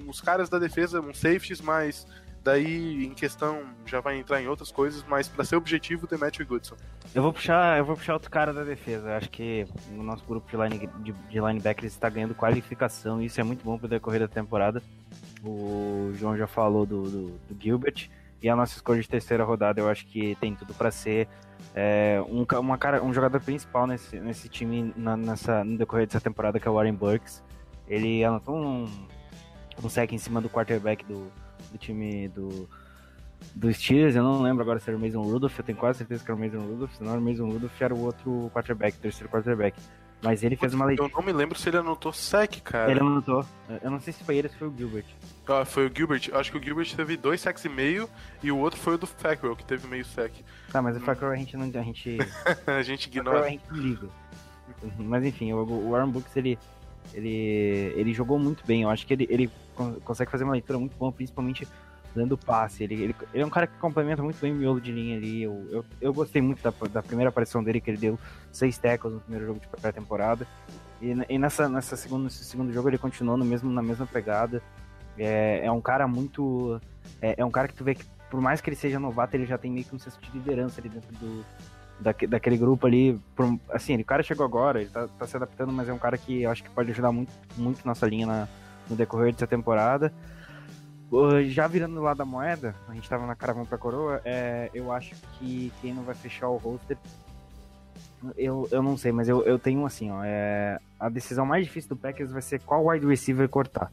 uns caras da defesa, uns safeties, mas Daí, em questão, já vai entrar em outras coisas, mas para ser objetivo, Demetri Goodson. Eu vou puxar, eu vou puxar outro cara da defesa. Eu acho que o nosso grupo de, line, de, de linebackers está ganhando qualificação e isso é muito bom para o decorrer da temporada. O João já falou do, do, do, Gilbert e a nossa escolha de terceira rodada eu acho que tem tudo para ser é, um, uma cara, um jogador principal nesse, nesse time na, nessa, no decorrer dessa temporada, que é o Warren Burks. Ele anotou um, um sec em cima do quarterback do, do time do, do Steelers, eu não lembro agora se era o Mason Rudolph, eu tenho quase certeza que era o Mason Rudolph, se não era o Mason Rudolph, era o outro quarterback, o terceiro quarterback. Mas ele fez uma leitura. Eu não me lembro se ele anotou sec, cara. Ele anotou. Eu não sei se foi ele ou se foi o Gilbert. Ah, foi o Gilbert. Acho que o Gilbert teve dois sacks e meio e o outro foi o do Fackrell, que teve meio sec. Tá, mas o Fackrell a gente não. A gente, a gente ignora. A gente liga. Mas enfim, o, o Aaron Books ele, ele, ele jogou muito bem. Eu acho que ele, ele consegue fazer uma leitura muito boa, principalmente dando passe. Ele, ele, ele, é um cara que complementa muito bem o miolo de linha ali. Eu, eu, eu gostei muito da, da, primeira aparição dele, que ele deu seis tackles no primeiro jogo de pré-temporada. E, e, nessa, nessa segundo, nesse segundo jogo ele continuou no mesmo, na mesma pegada. É, é um cara muito. É, é, um cara que tu vê que, por mais que ele seja novato, ele já tem meio que um senso de liderança ali dentro do, da, daquele grupo ali. Assim, o cara chegou agora, ele tá, tá, se adaptando, mas é um cara que eu acho que pode ajudar muito, muito nossa linha na, no decorrer dessa temporada. Já virando do lado da moeda, a gente tava na caravana pra coroa, é, eu acho que quem não vai fechar o roster Eu, eu não sei, mas eu, eu tenho assim, ó. É, a decisão mais difícil do Packers vai ser qual wide receiver cortar.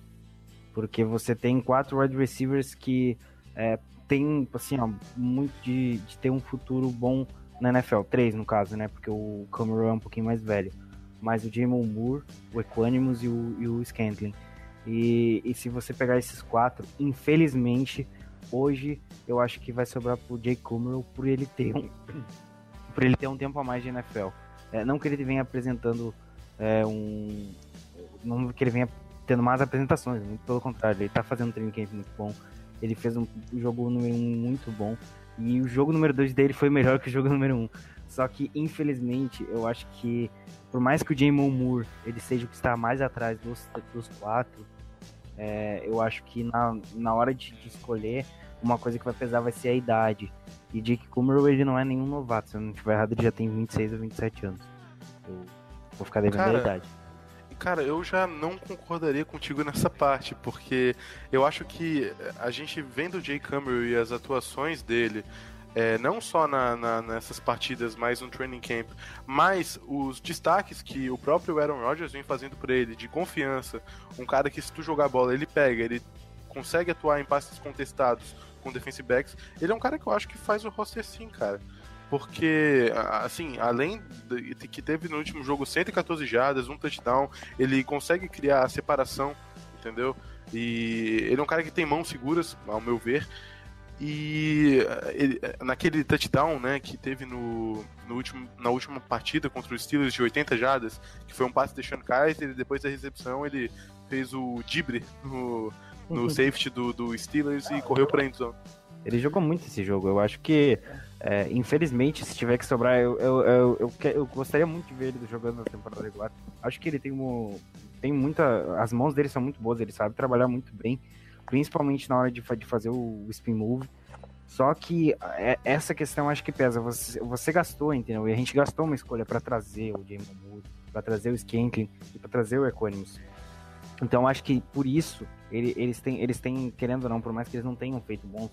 Porque você tem quatro wide receivers que é, tem, assim, ó, muito de, de ter um futuro bom na NFL. Três, no caso, né? Porque o Cameron é um pouquinho mais velho. Mas o Jamon Moore, o Equanimus e o, e o Scantling. E, e se você pegar esses quatro, infelizmente, hoje eu acho que vai sobrar pro Jake Kummerow por ele ter um por ele ter um tempo a mais de NFL. É, não que ele venha apresentando é, um não que ele venha tendo mais apresentações, muito pelo contrário, ele tá fazendo um training camp muito bom. Ele fez um jogo número um muito bom e o jogo número dois dele foi melhor que o jogo número um. Só que infelizmente eu acho que por mais que o Jamon Moore ele seja o que está mais atrás dos, dos quatro, é, eu acho que na, na hora de, de, escolher, uma coisa que vai pesar vai ser a idade. E Jake Kummerow, ele não é nenhum novato, se eu não estiver errado, ele já tem 26 ou 27 anos. Eu vou ficar devendo cara, a idade. Cara, eu já não concordaria contigo nessa parte, porque eu acho que a gente vendo o Jake Kummerow e as atuações dele, é, não só na, na, nessas partidas mais no training camp, mas os destaques que o próprio Aaron Rodgers vem fazendo por ele, de confiança, um cara que se tu jogar bola, ele pega, ele consegue atuar em passes contestados com defensive backs, ele é um cara que eu acho que faz o roster sim, cara. Porque, assim, além de que teve no último jogo 114 jardas, um touchdown, ele consegue criar a separação, entendeu? E ele é um cara que tem mãos seguras, ao meu ver. E eh, ele, eh, naquele touchdown né, que teve no, no último, na última partida contra os Steelers de 80 jardas, que foi um passe de Sean Kaiser, e depois da recepção ele fez o dibre no, no uhum. safety do, do Steelers e correu para endzone. Ele jogou muito esse jogo. Eu acho que, é, infelizmente, se tiver que sobrar, eu, eu, eu, eu, eu gostaria muito de ver ele jogando na temporada regular. Acho que ele tem, um, tem muita. As mãos dele são muito boas, ele sabe trabalhar muito bem principalmente na hora de, de fazer o spin move. Só que é, essa questão acho que pesa. Você, você gastou, entendeu? E a gente gastou uma escolha para trazer o Jamie Moore, para trazer o Skanklin e para trazer o Equanimus. Então acho que por isso ele, eles, têm, eles têm, querendo ou não, por mais que eles não tenham feito bons,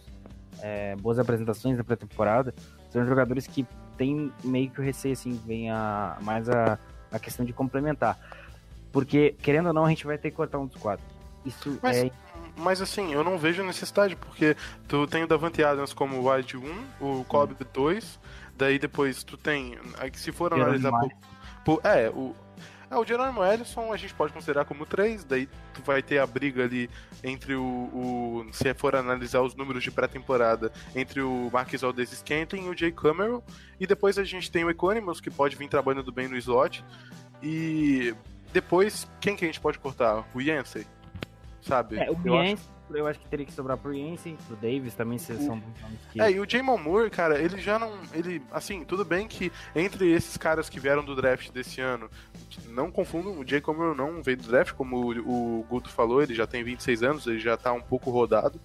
é, boas apresentações na pré-temporada, são jogadores que têm meio que o receio, assim, vem a, mais a, a questão de complementar. Porque, querendo ou não, a gente vai ter que cortar um dos quatro. Isso Mas... é mas assim, eu não vejo necessidade, porque tu tem o Davante Adams como wide 1, o Cobb 2, daí depois tu tem, se for analisar por, por, É, o, é, o Jerônimo Ellison a gente pode considerar como 3, daí tu vai ter a briga ali entre o, o se for analisar os números de pré-temporada, entre o Marquis Aldez Scantling e o Jay Cameron, e depois a gente tem o Economos, que pode vir trabalhando bem no slot, e depois, quem que a gente pode cortar? O Yancey? Sabe? É, o eu acho... eu acho que teria que sobrar pro Jensen, pro Davis também, se são que... É, e o Jamon Moore, cara, ele já não. Ele, assim, tudo bem que entre esses caras que vieram do draft desse ano, não confundam, o Jay Moore não veio do draft, como o, o Guto falou, ele já tem 26 anos, ele já tá um pouco rodado.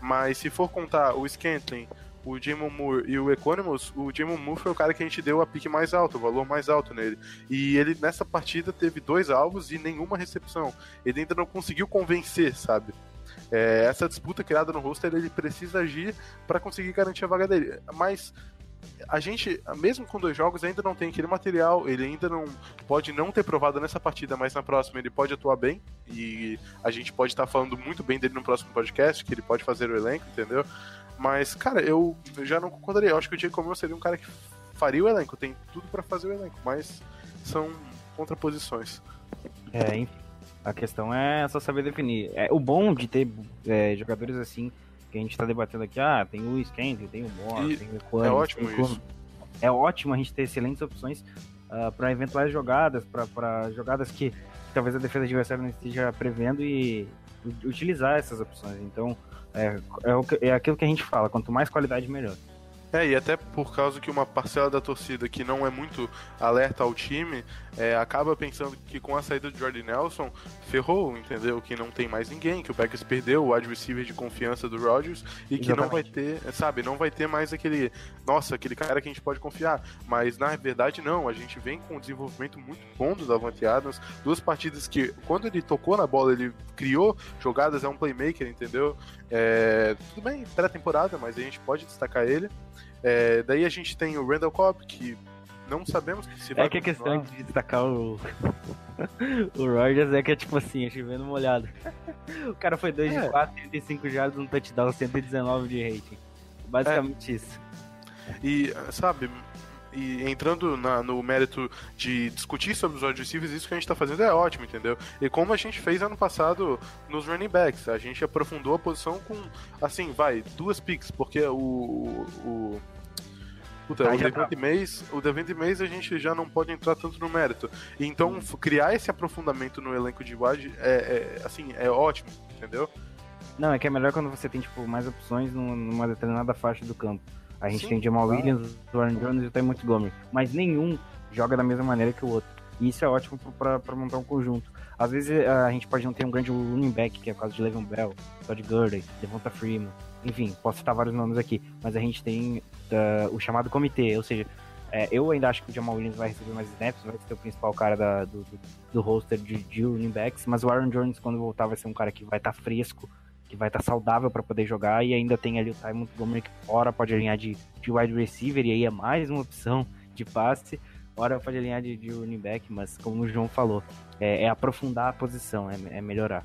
Mas se for contar o Scantling, o Jamon Moore e o Economos, o Jamon Moore foi o cara que a gente deu a pique mais alto, o valor mais alto nele. E ele nessa partida teve dois alvos e nenhuma recepção. Ele ainda não conseguiu convencer, sabe? É, essa disputa criada no roster, ele precisa agir para conseguir garantir a vaga dele. Mas a gente, mesmo com dois jogos, ainda não tem aquele material. Ele ainda não pode não ter provado nessa partida, mas na próxima ele pode atuar bem. E a gente pode estar tá falando muito bem dele no próximo podcast, que ele pode fazer o elenco, entendeu? Mas, cara, eu já não concordaria. Eu acho que o Jake Comel seria um cara que faria o elenco, tem tudo para fazer o elenco, mas são contraposições. É, enfim. A questão é só saber definir. É, o bom de ter é, jogadores assim, que a gente tá debatendo aqui, ah, tem o Skent, tem o Moore, tem o Quanis, É ótimo isso. É ótimo a gente ter excelentes opções uh, ah, para eventuais jogadas, para jogadas que, que, talvez a defesa adversária não esteja prevendo e utilizar essas opções. Então, é, é, é aquilo que a gente fala, quanto mais qualidade, melhor. É, e até por causa que uma parcela da torcida que não é muito alerta ao time, é, acaba pensando que com a saída do Jordan Nelson, ferrou, entendeu? Que não tem mais ninguém, que o Packers perdeu o wide receiver de confiança do Rodgers e Exatamente. que não vai ter, sabe, não vai ter mais aquele, nossa, aquele cara que a gente pode confiar. Mas na verdade não, a gente vem com um desenvolvimento muito bom do Davante Adams, duas partidas que quando ele tocou na bola, ele criou jogadas, é um playmaker, entendeu? É, tudo bem, pré-temporada, mas a gente pode destacar ele. É, daí a gente tem o Randall Cobb, que não sabemos se É vai que a questão de destacar o. o Rogers é que é tipo assim, é chovendo molhado. o cara foi 2 É. de 4, 35 jardas, um touchdown, 119 de rating. Basicamente isso. E, sabe, e entrando na- no mérito de discutir sobre os wide receivers, isso que a gente tá fazendo é ótimo, entendeu? E como a gente fez ano passado nos running backs, a gente aprofundou a posição com, assim, vai, duas picks, porque o. o Puta, Aí o já Devante Mays, o Devante Mays a gente já não pode entrar tanto no mérito. Então, f- criar esse aprofundamento no elenco de wide é, é, assim, é ótimo, entendeu? Não, é que é melhor quando você tem, tipo, mais opções num- numa determinada faixa do campo. A gente Sim, tem Jamal claro. Williams, o Aaron Jones e o Ty Montgomery. Mas nenhum joga da mesma maneira que o outro. E isso é ótimo pra, pra montar um conjunto. Às vezes a gente pode não ter um grande running back, que é o caso de Le'Veon Bell, Todd Gurley, Devonta Freeman. Enfim, posso citar vários nomes aqui. Mas a gente tem ah, o chamado comitê, ou seja, eh, eu ainda acho que o Jamal Williams vai receber mais snaps, vai ser o principal cara da- do, do, do roster de, de running backs, mas o Aaron Jones, quando voltar, vai ser um cara que vai estar fresco, que vai estar saudável para poder jogar, e ainda tem ali o Ty Montgomery que fora pode alinhar de, de wide receiver, e aí é mais uma opção de passe, hora pode alinhar de, de running back, mas como o João falou, é, é aprofundar a posição, é, é melhorar.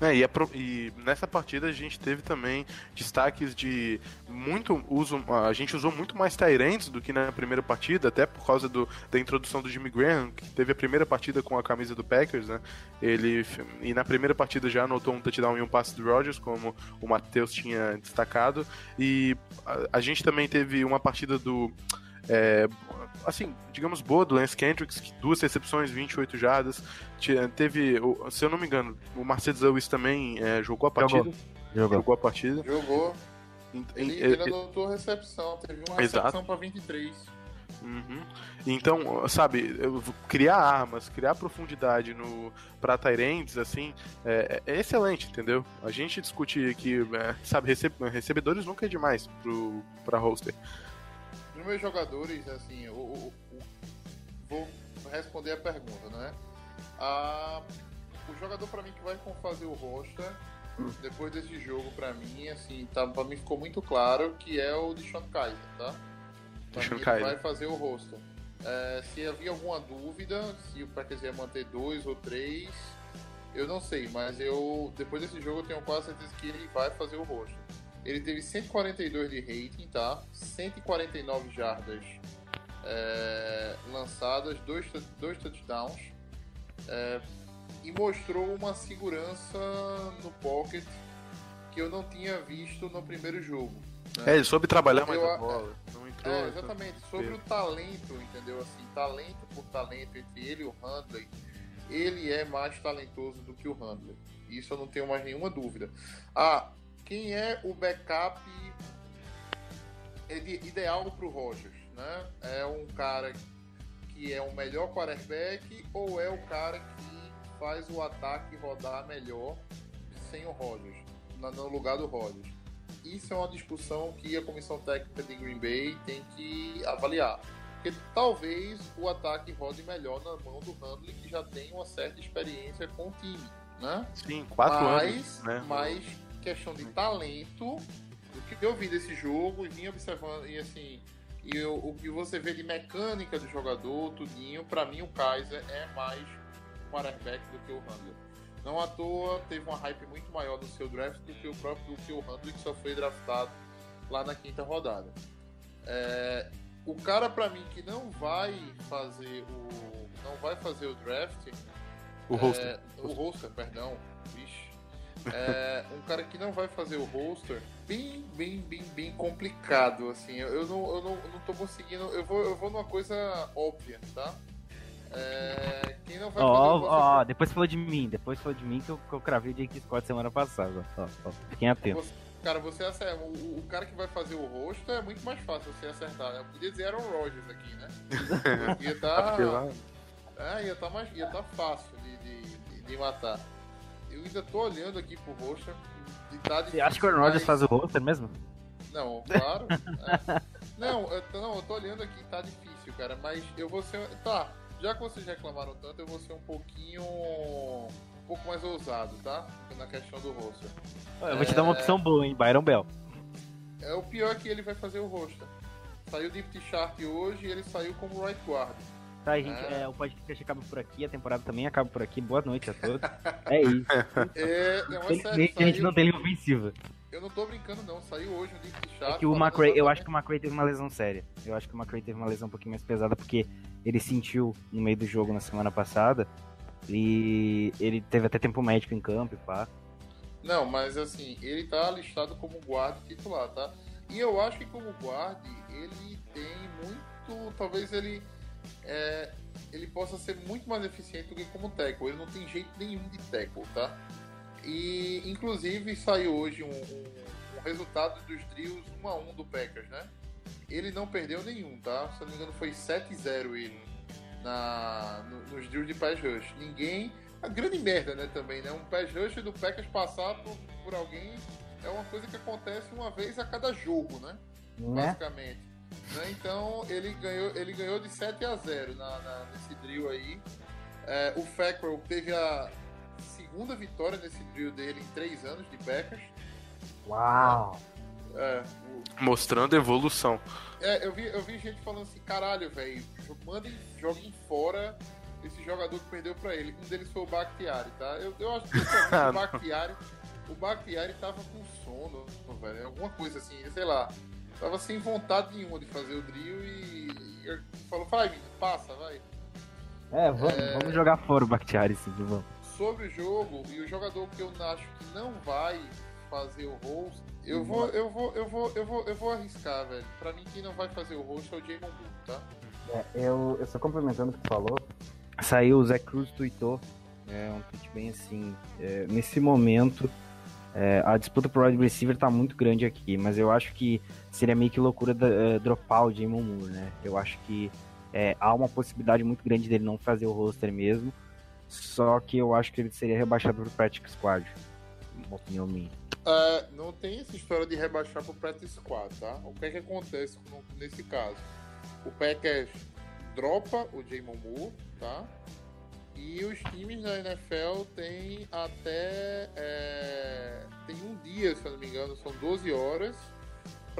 É, e, e nessa partida a gente teve também destaques de muito uso. A gente usou muito mais Tyrants do que na primeira partida, até por causa do, da introdução do Jimmy Graham, que teve a primeira partida com a camisa do Packers, né? Ele e na primeira partida já anotou um touchdown e um passe do Rodgers, como o Matheus tinha destacado. E a, a gente também teve uma partida do é, assim, digamos, boa do Lance Kendricks, que duas recepções, 28 jardas. Tinha- Teve, o- se eu não me engano, o Mercedes Lewis também é, jogou a partida. Jogou. Jogou. Jogou a partida. Jogou. Ele, em- ele é- anotou recepção. Teve uma Exato. recepção pra 23. Uhum. Então, sabe, criar armas, criar profundidade no para Tyrants, assim, é, é excelente, entendeu? A gente discutir aqui, é, sabe, receb- recebedores nunca é demais pro, pra roster. Os meus jogadores, assim, o, o- o- vou responder a pergunta, né? Ah, o jogador pra mim que vai fazer o roster depois desse jogo pra mim, assim, tá, pra mim ficou muito claro que é o Deshaun Kaiser, tá? Pra mim, ele Kaiser. vai fazer o roster. É, se havia alguma dúvida, se o Packers ia manter dois ou três, eu não sei, mas eu depois desse jogo eu tenho quase certeza que ele vai fazer o roster. Ele teve 142 de rating, tá? 149 jardas é, lançadas, dois, dois touchdowns. é, e mostrou uma segurança no pocket que eu não tinha visto no primeiro jogo. É, ele soube trabalhar mais a bola. Não entrou. É, exatamente. Sobre o talento, entendeu? Assim, talento por talento entre ele e o Handley, ele é mais talentoso do que o Handley. Isso eu não tenho mais nenhuma dúvida. Ah, quem é o backup ide- ideal para o Rogers? Né? É um cara que é o melhor quarterback ou é o cara que faz o ataque rodar melhor sem o Rogers, no lugar do Rogers? Isso é uma discussão que a comissão técnica de Green Bay tem que avaliar. Porque talvez o ataque rode melhor na mão do Handley, que já tem uma certa experiência com o time, né? Sim, quatro mas, anos, né? Mas questão de talento, do que eu vi desse jogo e vim observando, e assim, e o, o que você vê de mecânica do jogador, tudinho, pra mim o Kaiser é mais quarterback do que o Handler. Não à toa teve uma hype muito maior no seu draft do que o próprio do que o Handler, que só foi draftado lá na quinta rodada. É, o cara pra mim que não vai fazer o não vai fazer o draft O roster. é, o roster, perdão. É, um cara que não vai fazer o roster, bem, bem, bem, bem complicado, assim. Eu, eu não, eu, não, eu não tô conseguindo. Eu vou, eu vou numa coisa óbvia, tá? É, quem não vai fazer Ó, o roster. ó, depois falou de mim, depois falou de mim que eu, que eu cravei o Jake Scott semana passada. Ó, ó, fiquem atentos. Você- Cara, você acerta. O, o cara que vai fazer o rosto é muito mais fácil você acertar. né? Eu podia dizer Aaron Rodgers aqui, né? Ia tá. Lá- É, ia tá, mais, ia tá fácil de, de, de- de matar. Eu ainda tô olhando aqui pro roster. e Tá Você acha que o Aaron Rodgers faz o roster mesmo? Não, claro. é. Não, eu, tô- não, eu tô olhando aqui, tá difícil, cara. Mas eu vou ser. Tá, já que vocês reclamaram tanto, eu vou ser um pouquinho. Um pouco mais ousado, tá? Na questão do roster. Eu vou te dar uma opção boa, hein? Byron Bell. É o pior é que ele vai fazer o roster. Saiu o Deep Chart hoje e ele saiu como right guard. Tá, gente, É. é, o podcast acaba por aqui, a temporada também acaba por aqui. Boa noite a todos. É isso. É, não, é sério, a gente não tem linha ofensiva. Eu não tô brincando, não. Saiu hoje o Deep Chart. É que o McRae, eu acho que o McRae teve uma lesão séria. Eu acho que o McRae teve uma lesão um pouquinho mais pesada porque ele sentiu no meio do jogo na semana passada e ele teve até tempo médico em campo e pá. Não, mas assim, ele tá listado como guarda titular, tá? E eu acho que como guarda, ele tem muito. Talvez ele. É, ele possa ser muito mais eficiente do que como tackle. Ele não tem jeito nenhum de tackle, tá? E inclusive saiu hoje um, um- um resultado dos drills 1 a 1 do Packers, né? Ele não perdeu nenhum, tá? Se eu não me engano, foi 7-0 ele na, no- nos drills de pass rush. Ninguém. A grande merda, né, também, né? Um pass rush do Packers passar por, por alguém é uma coisa que acontece uma vez a cada jogo, né? Né? Basicamente. Né? Então ele ganhou, ele ganhou de 7 a 0 na, na- nesse drill aí. É, o Fackrell teve a segunda vitória nesse drill dele em 3 anos de Packers. Uau! É, o- Mostrando evolução. É, eu vi, eu vi gente falando assim, caralho, velho, mandem, joguem fora esse jogador que perdeu pra ele. Um deles foi o Bakhtiari, tá? Eu, eu acho que o Bakhtiari, o Bakhtiari tava com sono, velho, alguma coisa assim, sei lá. Tava sem vontade nenhuma de fazer o drill e, e falou, vai, passa, vai. É, vamos, É. vamos jogar fora o Bakhtiari, sim, vamos. Sobre o jogo, e o jogador que eu acho que não vai fazer o host, eu vou, eu vou, eu vou, eu vou, eu vou arriscar, velho. Pra mim, quem não vai fazer o host é o Jamon Bull, tá? É, eu, eu só complementando o que tu falou. Saiu, o Zé Cruz tweetou. É um tweet bem assim. é, nesse momento, é, a disputa pro wide receiver tá muito grande aqui, mas eu acho que seria meio que loucura é, dropar o Jamon Moore, né? Eu acho que é, há uma possibilidade muito grande dele não fazer o roster mesmo. Só que eu acho que ele seria rebaixado pro Practice Squad. Uma opinião minha. É, não tem essa história de rebaixar pro practice squad, tá? O que é que acontece nesse caso? O Packers dropa o Jamon Moore, tá? E os times da NFL têm até. é, tem um dia, se eu não me engano, são 12 horas,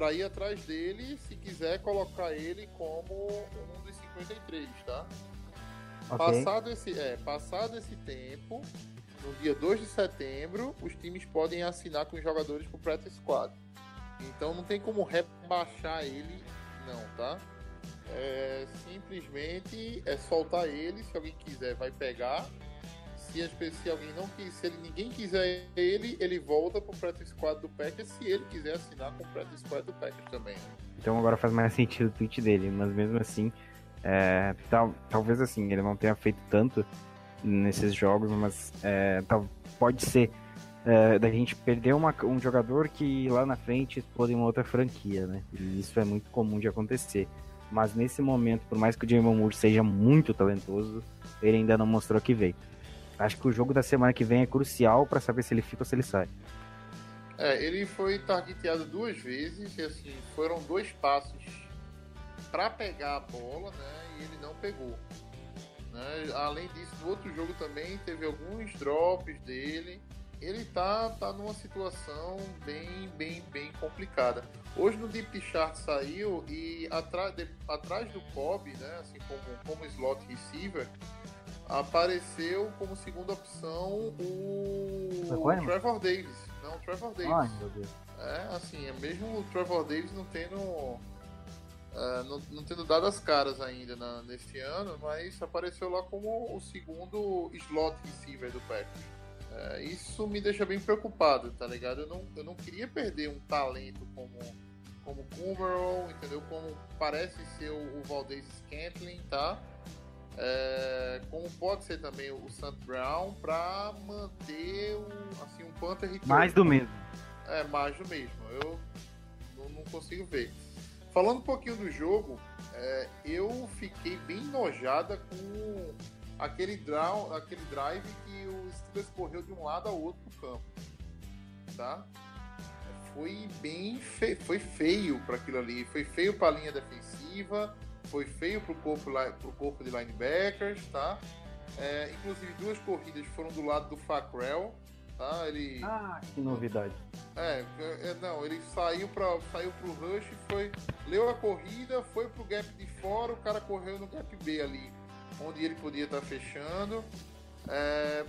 para ir atrás dele se quiser colocar ele como um dos 53, tá? Passado esse, é, passado esse tempo, no dia 2 de setembro, os times podem assinar com os jogadores pro practice squad. Então não tem como rebaixar ele, não, tá? É, simplesmente é soltar ele, se alguém quiser vai pegar. Se, se alguém não quis, se ele, ninguém quiser ele, ele volta pro practice squad do Packers, se ele quiser assinar com o practice squad do Packers também. Então agora faz mais sentido o tweet dele, mas mesmo assim, é, tal- talvez assim, ele não tenha feito tanto nesses jogos, mas é, tal- pode ser é, da gente perder uma- um jogador que lá na frente explode uma outra franquia, né? E isso é muito comum de acontecer. Mas nesse momento, por mais que o Jamon Moore seja muito talentoso, ele ainda não mostrou que veio. Acho que o jogo da semana que vem é crucial para saber se ele fica ou se ele sai. É, ele foi targeteado duas vezes e assim, foram dois passos para pegar a bola, né? E ele não pegou. Né? Além disso, no outro jogo também teve alguns drops dele. Ele tá, tá numa situação bem, bem, bem complicada. Hoje no Deep Chart saiu e atrás, de- atrás do Cobb, né? Assim como, como slot receiver, apareceu como segunda opção o Coleman? Trevor Davis. Não, o Trevor Davis. Ai, meu Deus. É, assim, é mesmo o Trevor Davis não tendo. é, não, não tendo dado as caras ainda na, nesse ano, mas apareceu lá como o segundo slot receiver do Packers. É, isso me deixa bem preocupado, tá ligado? Eu não, eu não queria perder um talento como como Kumerow, entendeu? Como parece ser o, o Valdez Scantling, tá? É, como pode ser também o Sant Brown pra manter o, assim, um Panther return. Mais do mesmo. É, mais do mesmo. Eu não, consigo ver. Falando um pouquinho do jogo, é, eu fiquei bem enojada com aquele, draw, aquele drive que o Steelers correu de um lado ao outro do campo. Tá? Foi bem fe... foi feio para aquilo ali. Foi feio para a linha defensiva, foi feio para o corpo, pro corpo de linebackers, tá? É, inclusive duas corridas foram do lado do Fackrell, tá? Ele Ah, que novidade. é, é, não, ele saiu para saiu pro rush e foi leu a corrida, foi pro gap de fora, o cara correu no gap B ali, onde ele podia estar fechando. É,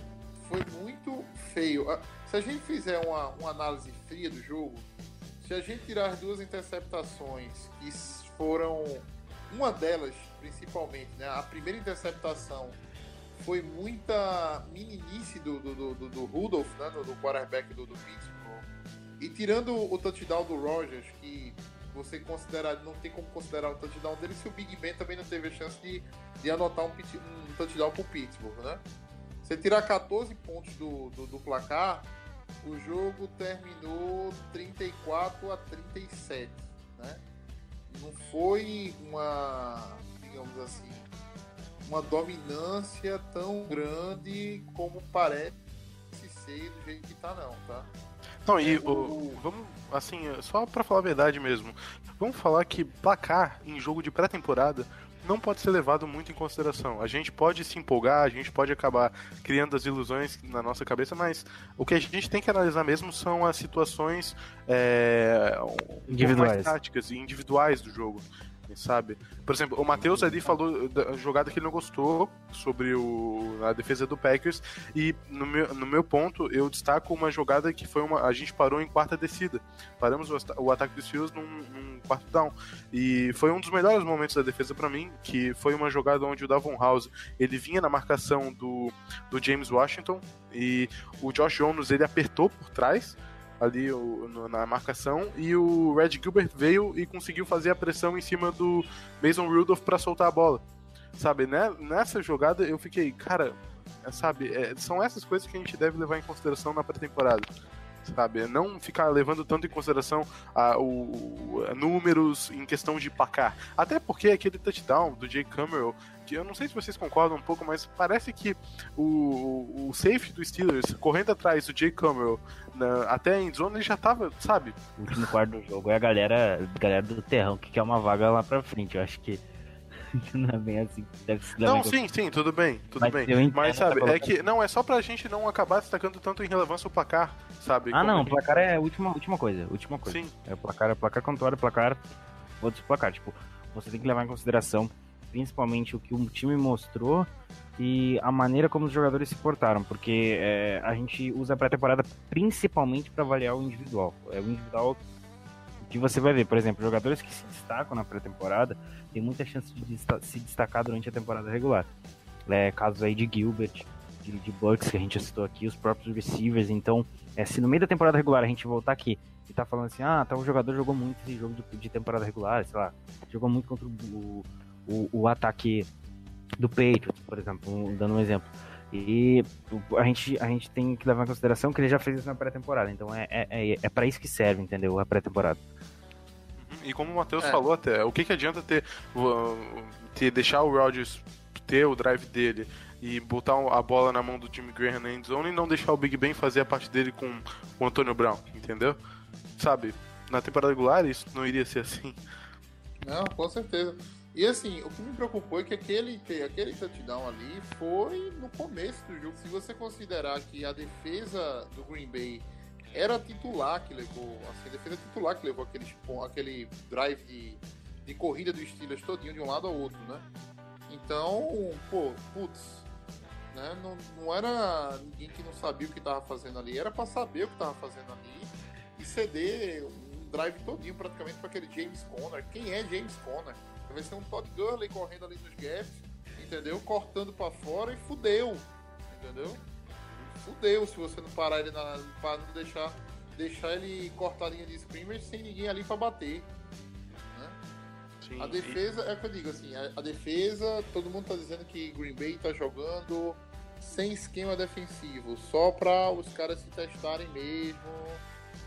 foi muito feio. Se a gente fizer uma, uma análise fria do jogo, se a gente tirar as duas interceptações, que foram uma delas principalmente, né? A primeira interceptação foi muita meninice do, do, do, do Rudolph, né? Do, do quarterback do, do Pittsburgh. E tirando o touchdown do Rogers, que você considera, não tem como considerar o touchdown dele se o Big Ben também não teve a chance de, de anotar um, um touchdown pro Pittsburgh, né? Você tirar 14 pontos do, do, do, placar, o jogo terminou 34 a 37, né? Não foi uma, digamos assim, uma dominância tão grande como parece ser do jeito que tá não, tá? Não, e o, vamos, assim, só para falar a verdade mesmo, vamos falar que placar em jogo de pré-temporada não pode ser levado muito em consideração. A gente pode se empolgar, a gente pode acabar criando as ilusões na nossa cabeça, mas o que a gente tem que analisar mesmo são as situações é, individuais. táticas e individuais do jogo sabe? Por exemplo, o Matheus ali falou da jogada que ele não gostou sobre o, a defesa do Packers, e no meu, no meu ponto, eu destaco uma jogada que foi uma. A gente parou em quarta descida. Paramos o, o ataque dos Steelers num, num, quarto down. E foi um dos melhores momentos da defesa para mim, que foi uma jogada onde o Davon House ele vinha na marcação do, do James Washington e o Josh Jones ele apertou por trás ali o, no, na marcação e o Red Gilbert veio e conseguiu fazer a pressão em cima do Mason Rudolph para soltar a bola. Sabe, né? nessa jogada eu fiquei, cara, é, sabe, é, são essas coisas que a gente deve levar em consideração na pré-temporada sabe? Não ficar levando tanto em consideração a, o, a números em questão de placar. Até porque aquele touchdown do Jay Cameron, que eu não sei se vocês concordam um pouco, mas parece que o, o safety do Steelers correndo atrás do Jay Cameron na, até em zona ele já tava, sabe? O último quarto do jogo é a galera, a galera do terrão que quer uma vaga lá pra frente. Eu acho que não é bem assim. Deve se não, sim, sim, tudo bem, tudo Mas bem. Mas sabe, é que não é só pra gente não acabar destacando tanto em relevância o placar, sabe? Ah, não, o placar é a última, última coisa, última coisa. Sim. É o placar, é o placar controle, placar, outros placar, tipo, você tem que levar em consideração principalmente o que o time mostrou e a maneira como os jogadores se portaram, porque é, a gente usa a pré-temporada principalmente para avaliar o individual. É o individual que você vai ver, por exemplo, jogadores que se destacam na pré-temporada têm muita chance de se destacar durante a temporada regular. É, casos aí de Gilbert, de, de Bucks, que a gente citou aqui, os próprios receivers. Então, é, se no meio da temporada regular a gente voltar aqui e tá falando assim, ah, tal jogador jogou muito esse jogo de, de temporada regular, sei lá, jogou muito contra o, o, o ataque do Patriots, por exemplo, dando um exemplo. E a gente, a gente tem que levar em consideração que ele já fez isso na pré-temporada. Então é, é, é, é para isso que serve, entendeu? A pré-temporada. Uhum. E como o Matheus é. falou até, o que, que adianta ter, ter deixar o Rodgers ter o drive dele e botar a bola na mão do Jimmy Graham na endzone e não deixar o Big Ben fazer a parte dele com o Antônio Brown, entendeu? Sabe, na temporada regular isso não iria ser assim. Não, com certeza. E assim, o que me preocupou é que aquele, aquele touchdown ali foi no começo do jogo. Se você considerar que a defesa do Green Bay era titular que levou, assim, a defesa titular que levou aquele, aquele drive de, de corrida do Steelers todinho de um lado ao outro, né? Então, pô, putz, né? Não, não era ninguém que não sabia o que estava fazendo ali, era para saber o que estava fazendo ali e ceder um drive todinho praticamente para aquele James Conner. Quem é James Conner? Vai ser um Todd Gurley correndo ali nos gaps, entendeu? Cortando para fora e fudeu, entendeu? Fudeu se você não parar ele na. Para não deixar, deixar ele cortar a linha de scrimmage sem ninguém ali para bater. Né? Sim, a defesa, sim. é o que eu digo assim, a, a, defesa, todo mundo tá dizendo que Green Bay tá jogando sem esquema defensivo, só para os caras se testarem mesmo,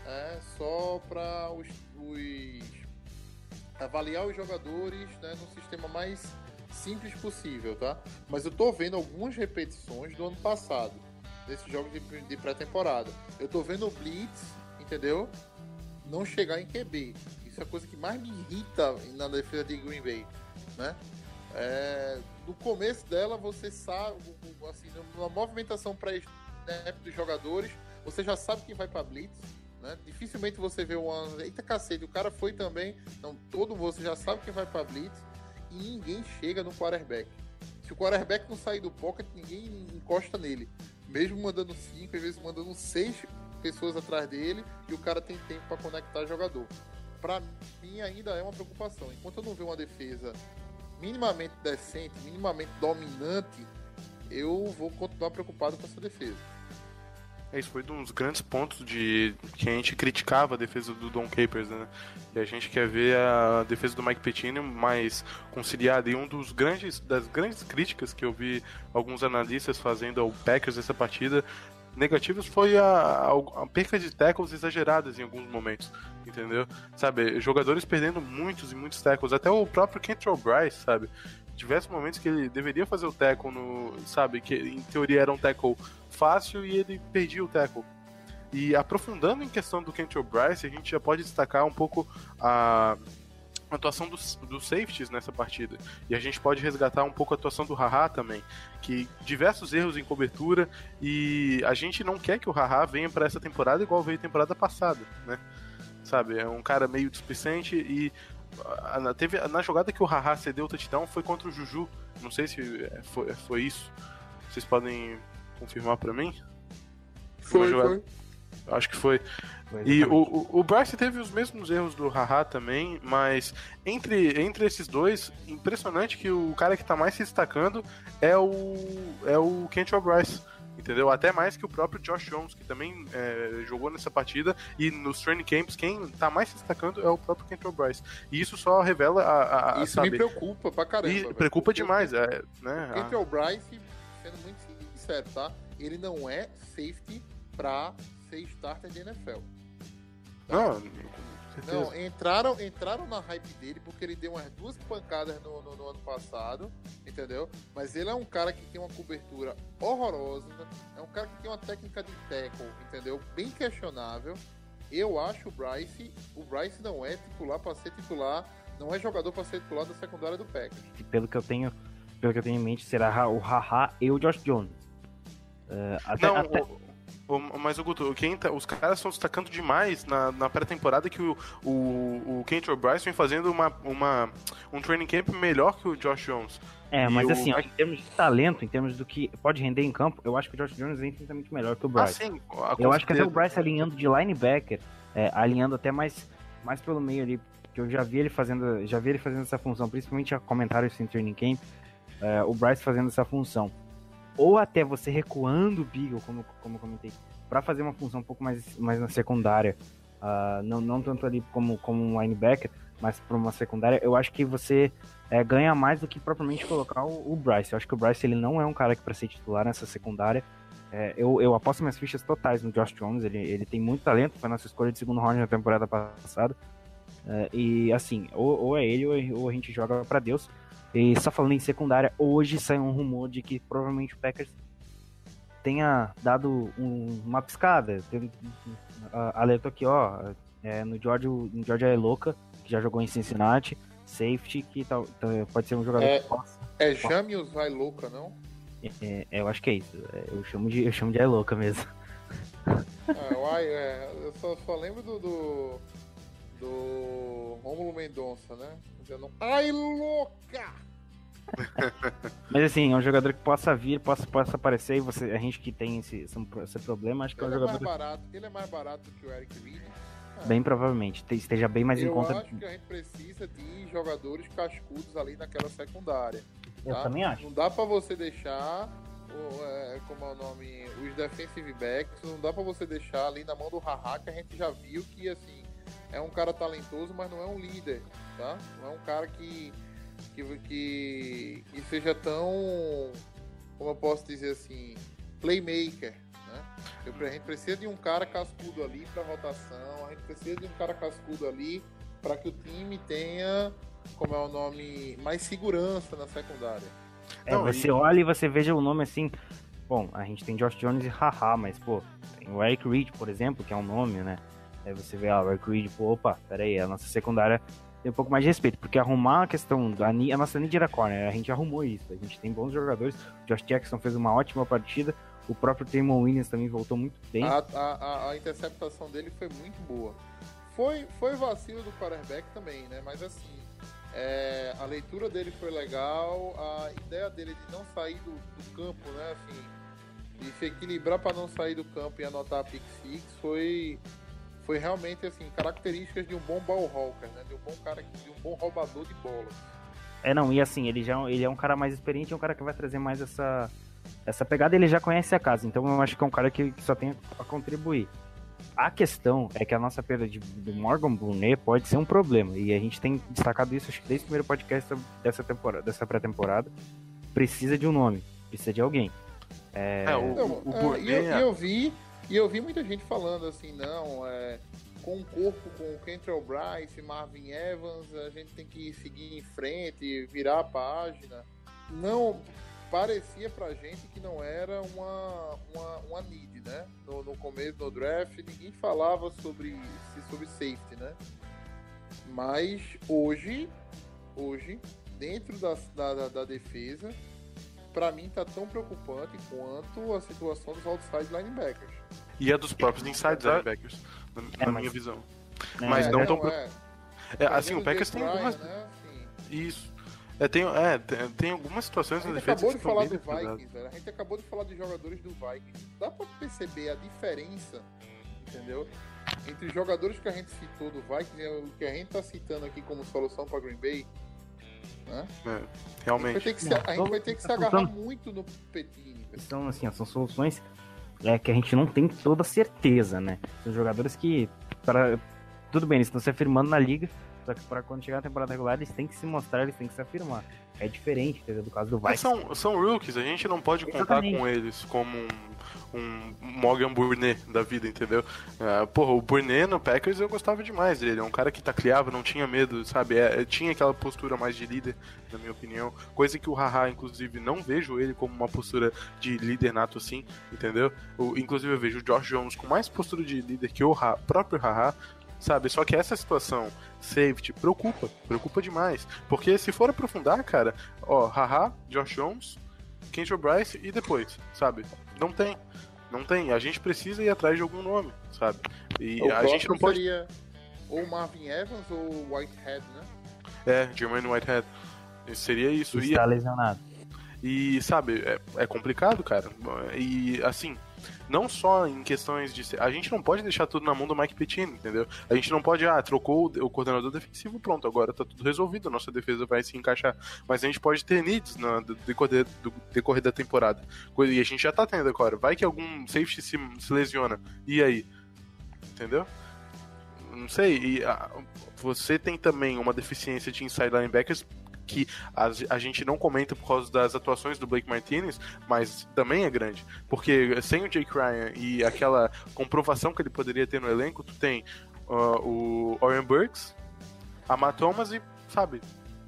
é, só para os, os avaliar os jogadores né, no sistema mais simples possível, tá? Mas eu tô vendo algumas repetições do ano passado, desses jogos de, de pré-temporada. Eu tô vendo o Blitz, entendeu? Não chegar em QB. Isso é a coisa que mais me irrita na defesa de Green Bay, né? É, no começo dela, você sabe, assim, na movimentação pré-snap dos jogadores, você já sabe quem vai para Blitz, Né? Dificilmente você vê uma. Eita cacete, o cara foi também. Então, todo você já sabe quem vai pra Blitz e ninguém chega no quarterback. Se o quarterback não sair do pocket, ninguém encosta nele. Mesmo mandando cinco, às vezes mandando seis pessoas atrás dele e o cara tem tempo para conectar jogador. Para mim ainda é uma preocupação. Enquanto eu não ver uma defesa minimamente decente, minimamente dominante, eu vou continuar preocupado com essa defesa. Isso foi um dos grandes pontos de que a gente criticava a defesa do Don Capers, né? E a gente quer ver a defesa do Mike Pettine mais conciliada. E um dos grandes das grandes críticas que eu vi alguns analistas fazendo ao Packers nessa partida negativas foi a, a, perca de tackles exageradas em alguns momentos, entendeu? Sabe, jogadores perdendo muitos e muitos tackles, até o próprio Kentrell Bryce, sabe? Diversos momentos que ele deveria fazer o tackle no, sabe, que em teoria era um tackle fácil e ele perdia o tackle. E aprofundando em questão do Kentrell Bryce, a gente já pode destacar um pouco a atuação dos, dos safeties nessa partida. E a gente pode resgatar um pouco a atuação do Haha também, que diversos erros em cobertura e a gente não quer que o Haha venha para essa temporada igual veio temporada passada, né? Sabe, é um cara meio displicente e teve, na jogada que o Haha cedeu o touchdown foi contra o Juju. Não sei se é, foi, foi isso. Vocês podem confirmar para mim? Foi, foi. Acho que foi. E o, o, o Bryce teve os mesmos erros do Haha também, mas entre, entre esses dois, impressionante que o cara que tá mais se destacando é o, é o Kentrell Bryce. Entendeu? Até mais que o próprio Josh Jones, que também é, jogou nessa partida. E nos training camps, quem tá mais se destacando é o próprio Kentrell Bryce. E isso só revela a. a isso me preocupa pra caramba. E preocupa demais, é, né? O Kentrell Bryce, sendo muito sincero, tá? Ele não é safety pra ser starter de NFL. Não, não, entraram, entraram na hype dele porque ele deu umas duas pancadas no, no, no, ano passado, entendeu? Mas ele é um cara que tem uma cobertura horrorosa, é um cara que tem uma técnica de tackle, entendeu? Bem questionável. Eu acho o Bryce, o Bryce não é titular para ser titular, não é jogador para ser titular da secundária do Packers. Pelo que eu tenho, pelo que eu tenho em mente, será o Haha e o Josh Jones. Uh, até, não, até... O mas o Guto, quem tá, os caras estão destacando demais na, na pré-temporada que o, o, o Kentrell Bryce vem fazendo uma, uma, um training camp melhor que o Josh Jones. É, mas o... assim, ó, em termos de talento, em termos do que pode render em campo, eu acho que o Josh Jones é infinitamente melhor que o Bryce. Ah, sim, eu acho que até o Bryce alinhando de linebacker, é, alinhando até mais, mais pelo meio ali, que eu já vi ele fazendo, já vi ele fazendo essa função, principalmente a comentários em training camp, é, o Bryce fazendo essa função ou até você recuando o Beagle, como, como comentei, para fazer uma função um pouco mais, mais na secundária, uh, não, não tanto ali como, como um linebacker, mas para uma secundária, eu acho que você é, ganha mais do que propriamente colocar o, o, Bryce. Eu acho que o Bryce ele não é um cara que para ser titular nessa secundária. É, eu, eu aposto minhas fichas totais no Josh Jones, ele, ele tem muito talento, foi nossa escolha de segundo round na temporada passada. É, e assim, ou, ou, é ele ou, ou a gente joga para Deus. E só falando em secundária, hoje saiu um rumor de que provavelmente o Packers tenha dado um, uma piscada. Tem, alertou aqui, ó, é, no George, no George é louca, que já jogou em Cincinnati, safety, que tá, tá, pode ser um jogador é, que possa. É Jamius vai louca, não? É, é, eu acho que é isso. É, eu chamo de, eu chamo de louca mesmo. É, uai, é, eu só, só lembro do, do, do Rômulo Mendonça, né? Ai louca! Mas assim, é um jogador que possa vir, possa, possa aparecer, e você, a gente que tem esse, esse problema, acho que ele é um jogador. É mais barato, ele é mais barato que o Eric Reed. Bem provavelmente, esteja bem mais eu em conta. Eu acho que a gente precisa de jogadores cascudos ali naquela secundária. Eu tá? também acho. Não dá para você deixar, é, como é o nome, os defensive backs, não dá para você deixar ali na mão do Haha, que a gente já viu que assim é um cara talentoso, mas não é um líder, tá? Não é um cara que que, que, que seja tão, como eu posso dizer assim, playmaker. Né? Eu, a gente precisa de um cara cascudo ali para rotação, a gente precisa de um cara cascudo ali para que o time tenha, como é o nome, mais segurança na secundária. É, Não, você e... olha e você veja o nome assim. Bom, a gente tem Josh Jones e haha, mas pô, tem o Eric Reed, por exemplo, que é um nome, né? Aí você vê, ah, o Eric Reed, pô, opa, peraí, a nossa secundária um pouco mais de respeito, porque arrumar a questão da a nossa need era corner, a gente arrumou isso, a gente tem bons jogadores, Josh Jackson fez uma ótima partida, O próprio Damon Williams também voltou muito bem. A, a, a, interceptação dele foi muito boa. Foi, foi vacilo do quarterback também, né? Mas assim, é, a leitura dele foi legal, a ideia dele de não sair do, do campo, né? Assim, de se equilibrar para não sair do campo e anotar a pick six foi foi realmente assim características de um bom ball hawker, né? De um bom cara, de um bom roubador de bola. É não, e assim, ele já ele é um cara mais experiente, é um cara que vai trazer mais essa essa pegada, ele já conhece a casa, então eu acho que é um cara que, que só tem a contribuir. A questão é que a nossa perda de, do Morgan Brunet pode ser um problema. E a gente tem destacado isso acho que desde o primeiro podcast dessa temporada, dessa pré-temporada. Precisa de um nome, precisa de alguém. É, é o, o, o é, e, eu, e eu vi e eu vi muita gente falando assim, não, é, com o corpo com o Kentrell Bryce, Marvin Evans, a gente tem que seguir em frente, virar a página. Não, parecia pra gente que não era uma, uma, uma need, né? No, no começo do draft, ninguém falava sobre, sobre safety, né? Mas hoje, hoje, dentro da, da, da defesa, para mim tá tão preocupante quanto a situação dos outside linebackers. E a dos próprios inside linebackers, na, é, na mas... minha visão. É, mas não, tão. É, é, assim, o Packers tem algumas. Né? Isso. É, tem, é, tem, tem algumas situações na defesa acabou de falar do Vikings, velho. A gente acabou de falar de jogadores do Vikings. Dá pra perceber a diferença, entendeu? Entre os jogadores que a gente citou do Vikings e o que a gente tá citando aqui como solução pra Green Bay. Né? É, realmente. A gente vai ter que se, a gente vai ter que se agarrar muito no Petini. Então, assim, são soluções é, que a gente não tem toda certeza, né? São jogadores que. Pra, tudo bem, eles estão se afirmando na liga, só que para quando chegar na temporada regular, eles têm que se mostrar, eles têm que se afirmar. É diferente, entendeu? Do caso do Vikings. São, são rookies, a gente não pode Exatamente. contar com eles como um, um Morgan Burnet da vida, entendeu? Uh, porra, o Burnet no Packers eu gostava demais dele. É um cara que tacleava, não tinha medo, sabe? É, tinha aquela postura mais de líder, na minha opinião. Coisa que o Haha, inclusive, não vejo ele como uma postura de líder nato assim, entendeu? O, inclusive eu vejo o Josh Jones com mais postura de líder que o ha, próprio Haha sabe? Só que essa situação, safety, preocupa, preocupa demais. Porque se for aprofundar, cara, ó, haha, Josh Jones, Kendra Bryce e depois, sabe? Não tem. Não tem. A gente precisa ir atrás de algum nome, sabe? E o a gente não pode. Seria ou Marvin Evans ou Whitehead, né? É, Jermaine Whitehead. Seria isso. Está e, lesionado. E, sabe, é, é complicado, cara. E, assim, não só em questões de. A gente não pode deixar tudo na mão do Mike Pettine, entendeu? A gente não pode, ah, trocou o, coordenador defensivo, pronto, agora tá tudo resolvido, nossa defesa vai se encaixar. Mas a gente pode ter needs no decorrer, do decorrer da temporada. E a gente já tá tendo agora. Vai que algum safety se, se lesiona. E aí? Entendeu? Não sei. E a, você tem também uma deficiência de inside linebackers que a, a, gente não comenta por causa das atuações do Blake Martinez, mas também é grande. Porque sem o Jake Ryan e aquela comprovação que ele poderia ter no elenco, tu tem uh, o Orion Burks, a Matt Thomas e, sabe,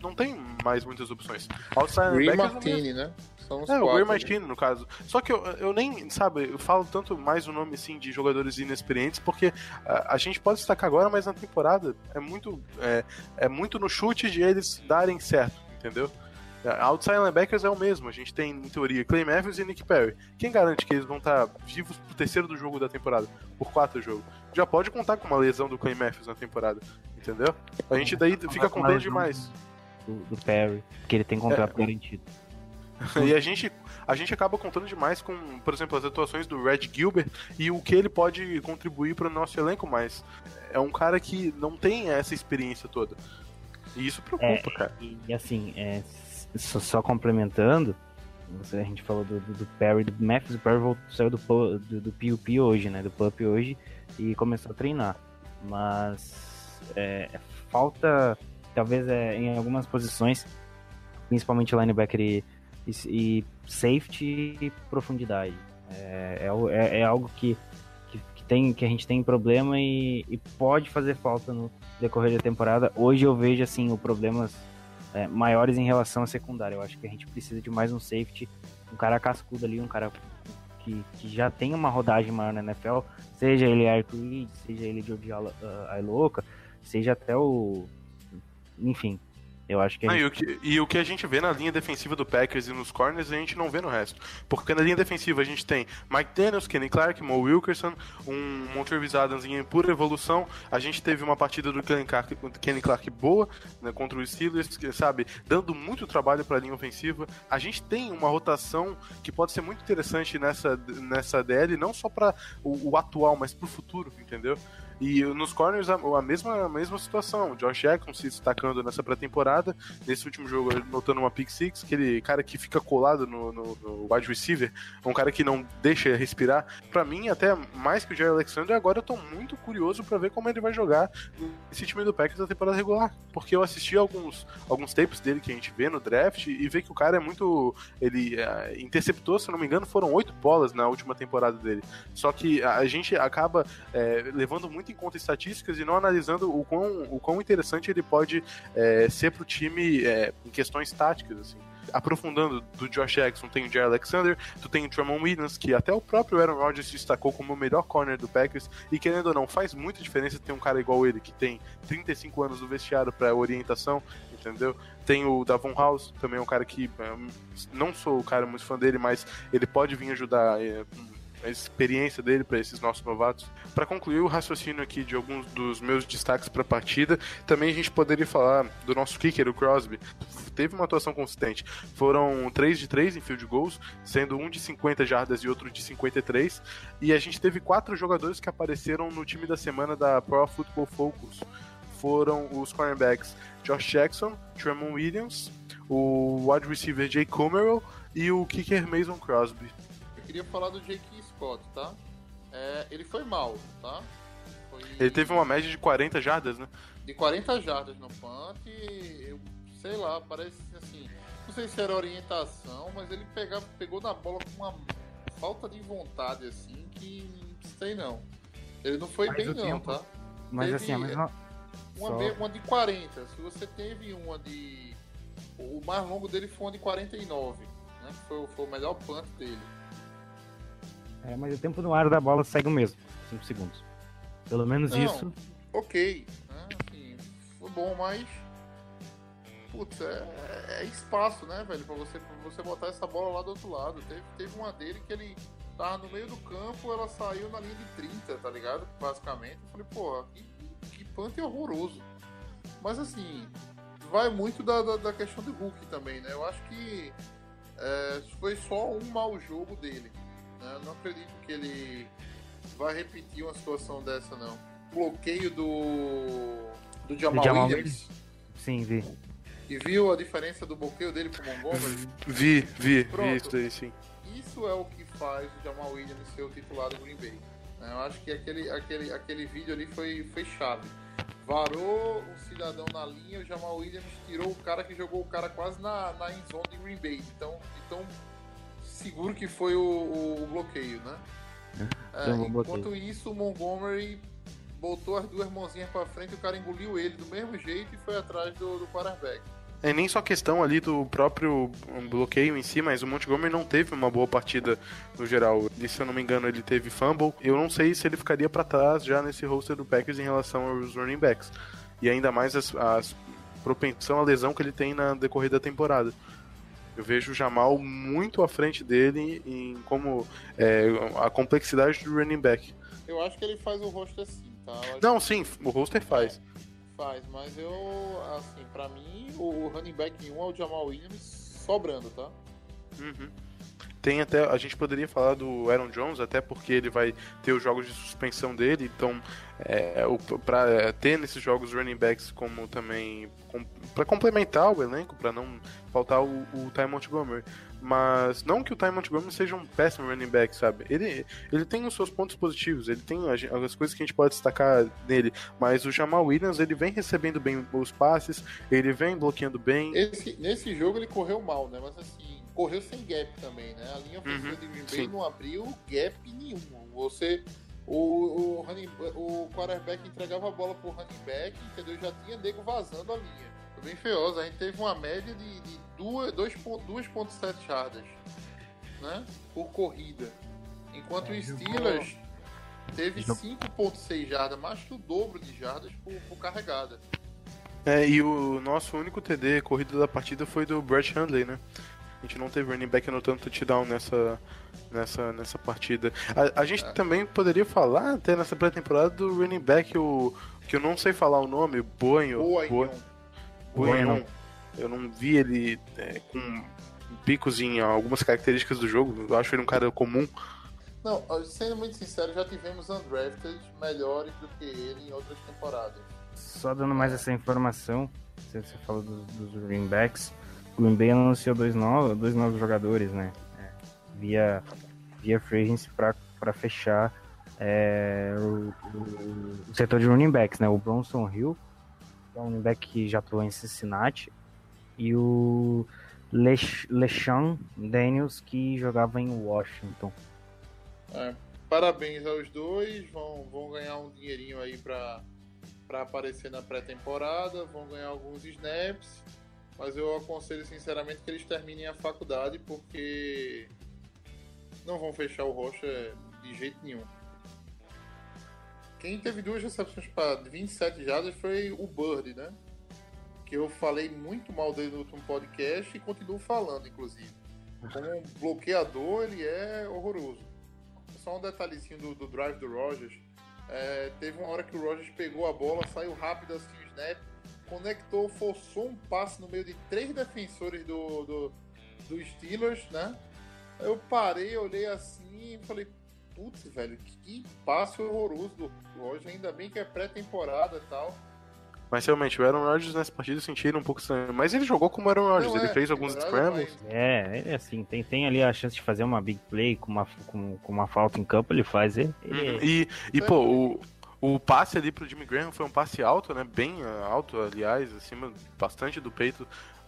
não tem mais muitas opções. Outside Martini, né? São os é, quatro, o Ray Martini, no caso. Só que eu, eu nem, sabe, eu falo tanto mais o nome, assim, de jogadores inexperientes, porque a, a gente pode destacar agora, mas na temporada é muito, é, é muito no chute de eles darem certo, entendeu? Outside linebackers é o mesmo. A gente tem, em teoria, Clay Matthews e Nick Perry. Quem garante que eles vão estar vivos pro terceiro do jogo da temporada? Por quatro jogos? Já pode contar com uma lesão do Clay Matthews na temporada. Entendeu? A gente daí fica contando demais. Do, do Perry, porque ele tem contrato é, garantido. e a gente, a gente acaba contando demais com, por exemplo, as atuações do Red Gilbert e o que ele pode contribuir para o nosso elenco, mas é um cara que não tem essa experiência toda. E isso preocupa, é, cara. E assim, é, só, só, complementando, a gente falou do, do, do Perry, do Memphis, o Perry voltou, saiu do, do, do PUP hoje, né? Do PUP hoje e começou a treinar. Mas é, falta, talvez é, em algumas posições, principalmente linebacker e e, e safety e profundidade. É, é, é, é algo que, que, que, tem, que a gente tem problema e, e, pode fazer falta no decorrer da temporada. Hoje eu vejo assim o problemas é, maiores em relação à secundária. Eu acho que a gente precisa de mais um safety, um cara cascudo ali, um cara que, que já tem uma rodagem maior na NFL, seja ele Reed, seja ele George uh, Ailoca, seja até o. Enfim, Eu acho que, Não, gente... e, o que, e o que a gente vê na linha defensiva do Packers e nos corners, a gente não vê no resto. Porque na linha defensiva a gente tem Mike Daniels, Kenny Clark, Mo Wilkerson, um Montrevis Adams em pura evolução. A gente teve uma partida do Kenny Clark, Kenny Clark boa né, contra os Steelers, sabe, dando muito trabalho para a linha ofensiva. A gente tem uma rotação que pode ser muito interessante nessa, nessa DL, não só para o, o atual, mas para o futuro, entendeu? E nos corners, a, a, mesma, a mesma situação. Josh Jackson se destacando nessa pré-temporada. Nesse último jogo, notando uma pick six. Aquele cara que fica colado no, no, no wide receiver. Um cara que não deixa respirar. Para mim, até mais que o Jerry Alexander, agora eu tô muito curioso para ver como ele vai jogar nesse time do Packers da temporada regular. Porque eu assisti alguns, alguns tapes dele que a gente vê no draft e vê que o cara é muito. Ele uh, interceptou, se não me engano, foram oito bolas na última temporada dele. Só que a gente acaba é, levando muito em conta estatísticas e não analisando o quão, o quão interessante ele pode é, ser para o time é, em questões táticas, assim. Aprofundando do Josh Jackson, tem o Jerry Alexander, tu tem o Tramon Williams, que até o próprio Aaron Rodgers destacou como o melhor corner do Packers, e querendo ou não, faz muita diferença ter um cara igual ele, que tem 35 anos no vestiário para orientação, entendeu? Tem o Davon House, também é um cara que não sou o cara muito fã dele, mas ele pode vir ajudar é, a experiência dele para esses nossos novatos. Para concluir o raciocínio aqui de alguns dos meus destaques para a partida, também a gente poderia falar do nosso kicker, o Crosby. Teve uma atuação consistente. Foram 3 de 3 em field goals, sendo um de 50 jardas e outro de 53. E a gente teve quatro jogadores que apareceram no time da semana da Pro Football Focus. Foram os cornerbacks Josh Jackson, Tremon Williams, o wide receiver Jay Comerell e o kicker Mason Crosby. Eu queria falar do Jake Scott, tá? É, ele foi mal, tá? Foi... Ele teve uma média de 40 jardas, né? De 40 jardas no punt, eu sei lá, parece assim. Não sei se era orientação, mas ele pegava, pegou na bola com uma falta de vontade, assim, que não sei não. Ele não foi Mas bem, não, tempo- tá? Mas Teve- assim, a mesma. Uma, Só- uma de 40. Se você teve uma de. O mais longo dele foi uma de 49, né? Foi, o- foi o melhor punt dele. É, mas o tempo no ar da bola segue o mesmo, 5 segundos. Pelo menos Não. isso. ok, né? Assim, foi bom, mas. Putz, é, é espaço, né, velho? Pra você, pra você botar essa bola lá do outro lado. Teve, teve uma dele que ele tava no meio do campo, ela saiu na linha de 30, tá ligado? Basicamente. Eu falei, porra, que, que punt horroroso. Mas assim, vai muito da, da, da questão do Hulk também, né? Eu acho que é, foi só um mau jogo dele. Né? Eu não acredito que ele vai repetir uma situação dessa, não. Bloqueio do. do Jamal, Jamal Williams. Sim, vi. E viu a diferença do bloqueio dele pro Montgomery? Vi, vi, Pronto. vi isso daí, sim. Isso é o que faz o Jamal Williams ser o titular do Green Bay. né? Eu acho que aquele, aquele, aquele vídeo ali foi, foi chave. Varou um cidadão na linha, o Jamal Williams tirou o cara que jogou o cara quase na, na endzone de Green Bay. Então, então seguro que foi o, o- o bloqueio, né? É, um enquanto bloqueio. isso, o Montgomery botou as duas mãozinhas pra frente, o cara engoliu ele do mesmo jeito e foi atrás do, do quarterback. É nem só questão ali do próprio bloqueio em si, mas o Montgomery não teve uma boa partida no geral. E, se eu não me engano, ele teve fumble. Eu não sei se ele ficaria pra trás já nesse roster do Packers em relação aos running backs. E ainda mais as, as propensão à lesão que ele tem na decorrer da temporada. Eu vejo o Jamal muito à frente dele em como é, a complexidade do running back. Eu acho que ele faz o rosto assim, tá? Não, sim, o roster faz. Faz, mas eu, assim, pra mim, o running back 1 é o Jamal Williams sobrando, tá? Uhum. Tem até. A gente poderia falar do Aaron Jones, até porque ele vai ter os jogos de suspensão dele, então é, o, pra é, ter nesses jogos running backs como também. Com, pra complementar o elenco, pra não faltar o, o Ty Montgomery. Mas não que o Ty Montgomery seja um péssimo running back, sabe? Ele, ele tem os seus pontos positivos, ele tem as, as coisas que a gente pode destacar nele. Mas o Jamal Williams, ele vem recebendo bem os passes, ele vem bloqueando bem. Esse, nesse jogo ele correu mal, né? Mas assim, correu sem gap também, né? A linha ofensiva Uhum, de Green Bay sim. não abriu gap nenhum. Você. O, o, running, o quarterback entregava a bola pro running back, entendeu? Já tinha nego vazando a linha. Foi bem feioso. A gente teve uma média de, de duas- dois ponto- 2.7 jardas, né? Por corrida. Enquanto É, o jogou- Steelers teve jogou- 5.6 jardas, mais que o dobro de jardas por, por carregada. É, e o nosso único TD corrido da partida foi do Brett Hundley, né? A gente não teve running back anotando touchdown nessa, nessa, nessa partida. A, a gente é. também poderia falar até nessa pré-temporada do running back, o, que eu não sei falar o nome, Boinho. Boinho. Boinho. Eu não vi ele é, com picos em algumas características do jogo. Eu acho ele um cara comum. Não, sendo muito sincero, já tivemos undrafted melhores do que ele em outras temporadas. Só dando mais essa informação, você falou dos, dos running backs. Bay anunciou dois novos, dois novos jogadores, né? É, via, via free agency para fechar é, o, o, o, setor de running backs, né? O Bronson Hill, que é um running back que já atuou em Cincinnati, e o LeSean Daniels, que jogava em Washington. É, parabéns aos dois, vão, vão ganhar um dinheirinho aí para aparecer na pré-temporada, vão ganhar alguns snaps mas eu aconselho sinceramente que eles terminem a faculdade porque não vão fechar o Rocha de jeito nenhum. Quem teve duas recepções para 27 jardas foi o Bird, né? Que eu falei muito mal dele no último podcast e continuo falando, inclusive. Como bloqueador, ele é horroroso. Só um detalhezinho do, do drive do Rogers. É, teve uma hora que o Rogers pegou a bola, saiu rápido assim o snap conectou, forçou um passe no meio de três defensores do, do, do Steelers, né? Eu parei, olhei assim e falei, putz, velho, que passe horroroso do Roger, ainda bem que é pré-temporada e tal. Mas realmente, o Aaron Rodgers nessa partida sentiram um pouco estranho. Mas ele jogou como Aaron Rodgers, ele é, fez alguns scrambles. É, ele assim, tem, tem ali a chance de fazer uma big play com uma, com, com uma falta em campo, ele faz. Ele, ele... Uhum. E, e pô, o, o passe ali pro Jimmy Graham foi um passe alto, né? Bem eh, alto, aliás, acima bastante do peito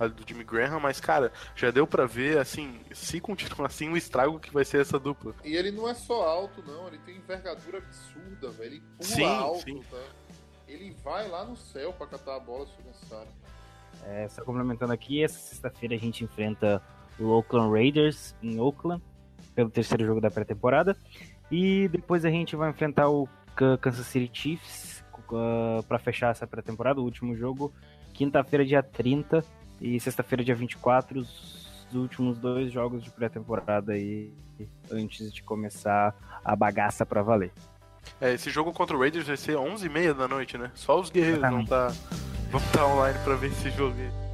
do Jimmy Graham, mas cara, já deu para ver assim, se continuar assim, o estrago que vai ser essa dupla. E ele não é só alto, não, ele tem envergadura absurda, velho. Ele pula sim, alto, sim. tá? Ele vai lá no céu para catar a bola se necessário. É, só complementando aqui, essa sexta-feira a gente enfrenta o Oakland Raiders em Oakland pelo terceiro jogo da pré-temporada. E depois a gente vai enfrentar o Kansas City Chiefs uh, para fechar essa pré-temporada, o último jogo, quinta-feira, dia 30 e sexta-feira, dia 24, os últimos dois jogos de pré-temporada aí antes de começar a bagaça para valer. É, esse jogo contra o Raiders vai ser 11h30 da noite, né? Só os guerreiros vão estar tá, vão tá online para ver esse jogo aí.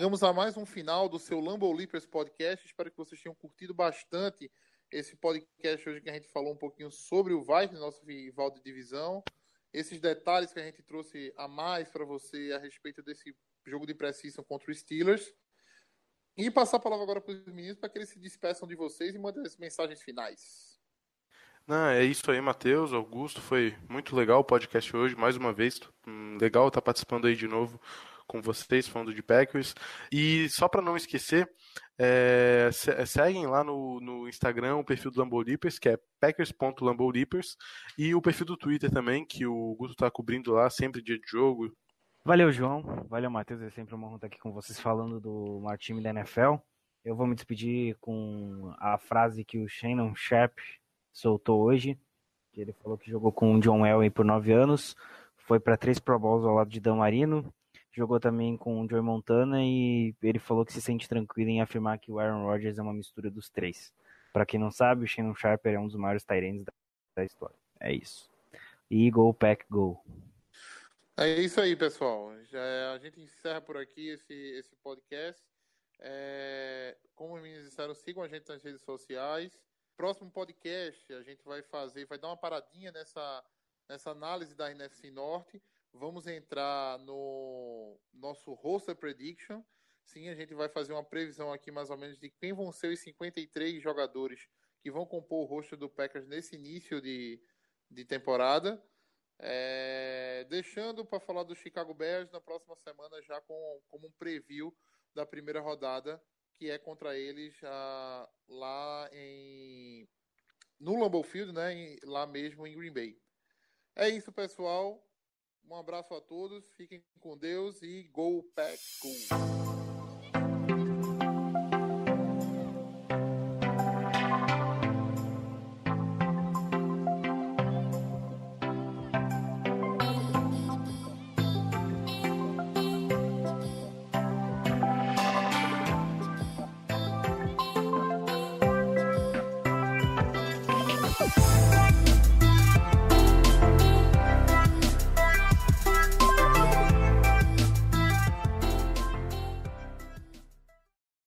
Chegamos a mais um final do seu Lambo Leapers podcast. Espero que vocês tenham curtido bastante esse podcast hoje que a gente falou um pouquinho sobre o Vikings, nosso rival de divisão. Esses detalhes que a gente trouxe a mais para você a respeito desse jogo de precisão contra os Steelers. E passar a palavra agora para os meninos para que eles se despeçam de vocês e mandem as mensagens finais. Não, é isso aí, Matheus, Augusto. Foi muito legal o podcast hoje, mais uma vez. Hum, legal estar participando aí de novo com vocês, falando de Packers. E só para não esquecer, é, seguem lá no, no Instagram o perfil do Lambolipers, que é packers.lambolipers, e o perfil do Twitter também, que o Guto está cobrindo lá, sempre dia de jogo. Valeu, João. Valeu, Matheus. É sempre uma honra estar aqui com vocês falando do maior time da NFL. Eu vou me despedir com a frase que o Shannon Sharp soltou hoje, que ele falou que jogou com o John Elway por nove anos, foi para três Pro Bowls ao lado de Dan Marino, jogou também com o Joey Montana e ele falou que se sente tranquilo em afirmar que o Aaron Rodgers é uma mistura dos três. Para quem não sabe, o Shannon Sharper é um dos maiores Tyrants da, da história. É isso. E go, pack, go. É isso aí, pessoal. Já, a gente encerra por aqui esse, esse podcast. É, como os meninos disseram, sigam a gente nas redes sociais. Próximo podcast, a gente vai fazer, vai dar uma paradinha nessa, nessa análise da NFC Norte Vamos entrar no nosso roster prediction. Sim, a gente vai fazer uma previsão aqui mais ou menos de quem vão ser os 53 jogadores que vão compor o roster do Packers nesse início de, de temporada. É, deixando para falar do Chicago Bears na próxima semana já com, como um preview da primeira rodada que é contra eles ah, lá em no Lambeau Field, né, em, lá mesmo em Green Bay. É isso, pessoal. Um abraço a todos, fiquem com Deus e Go Pack Go!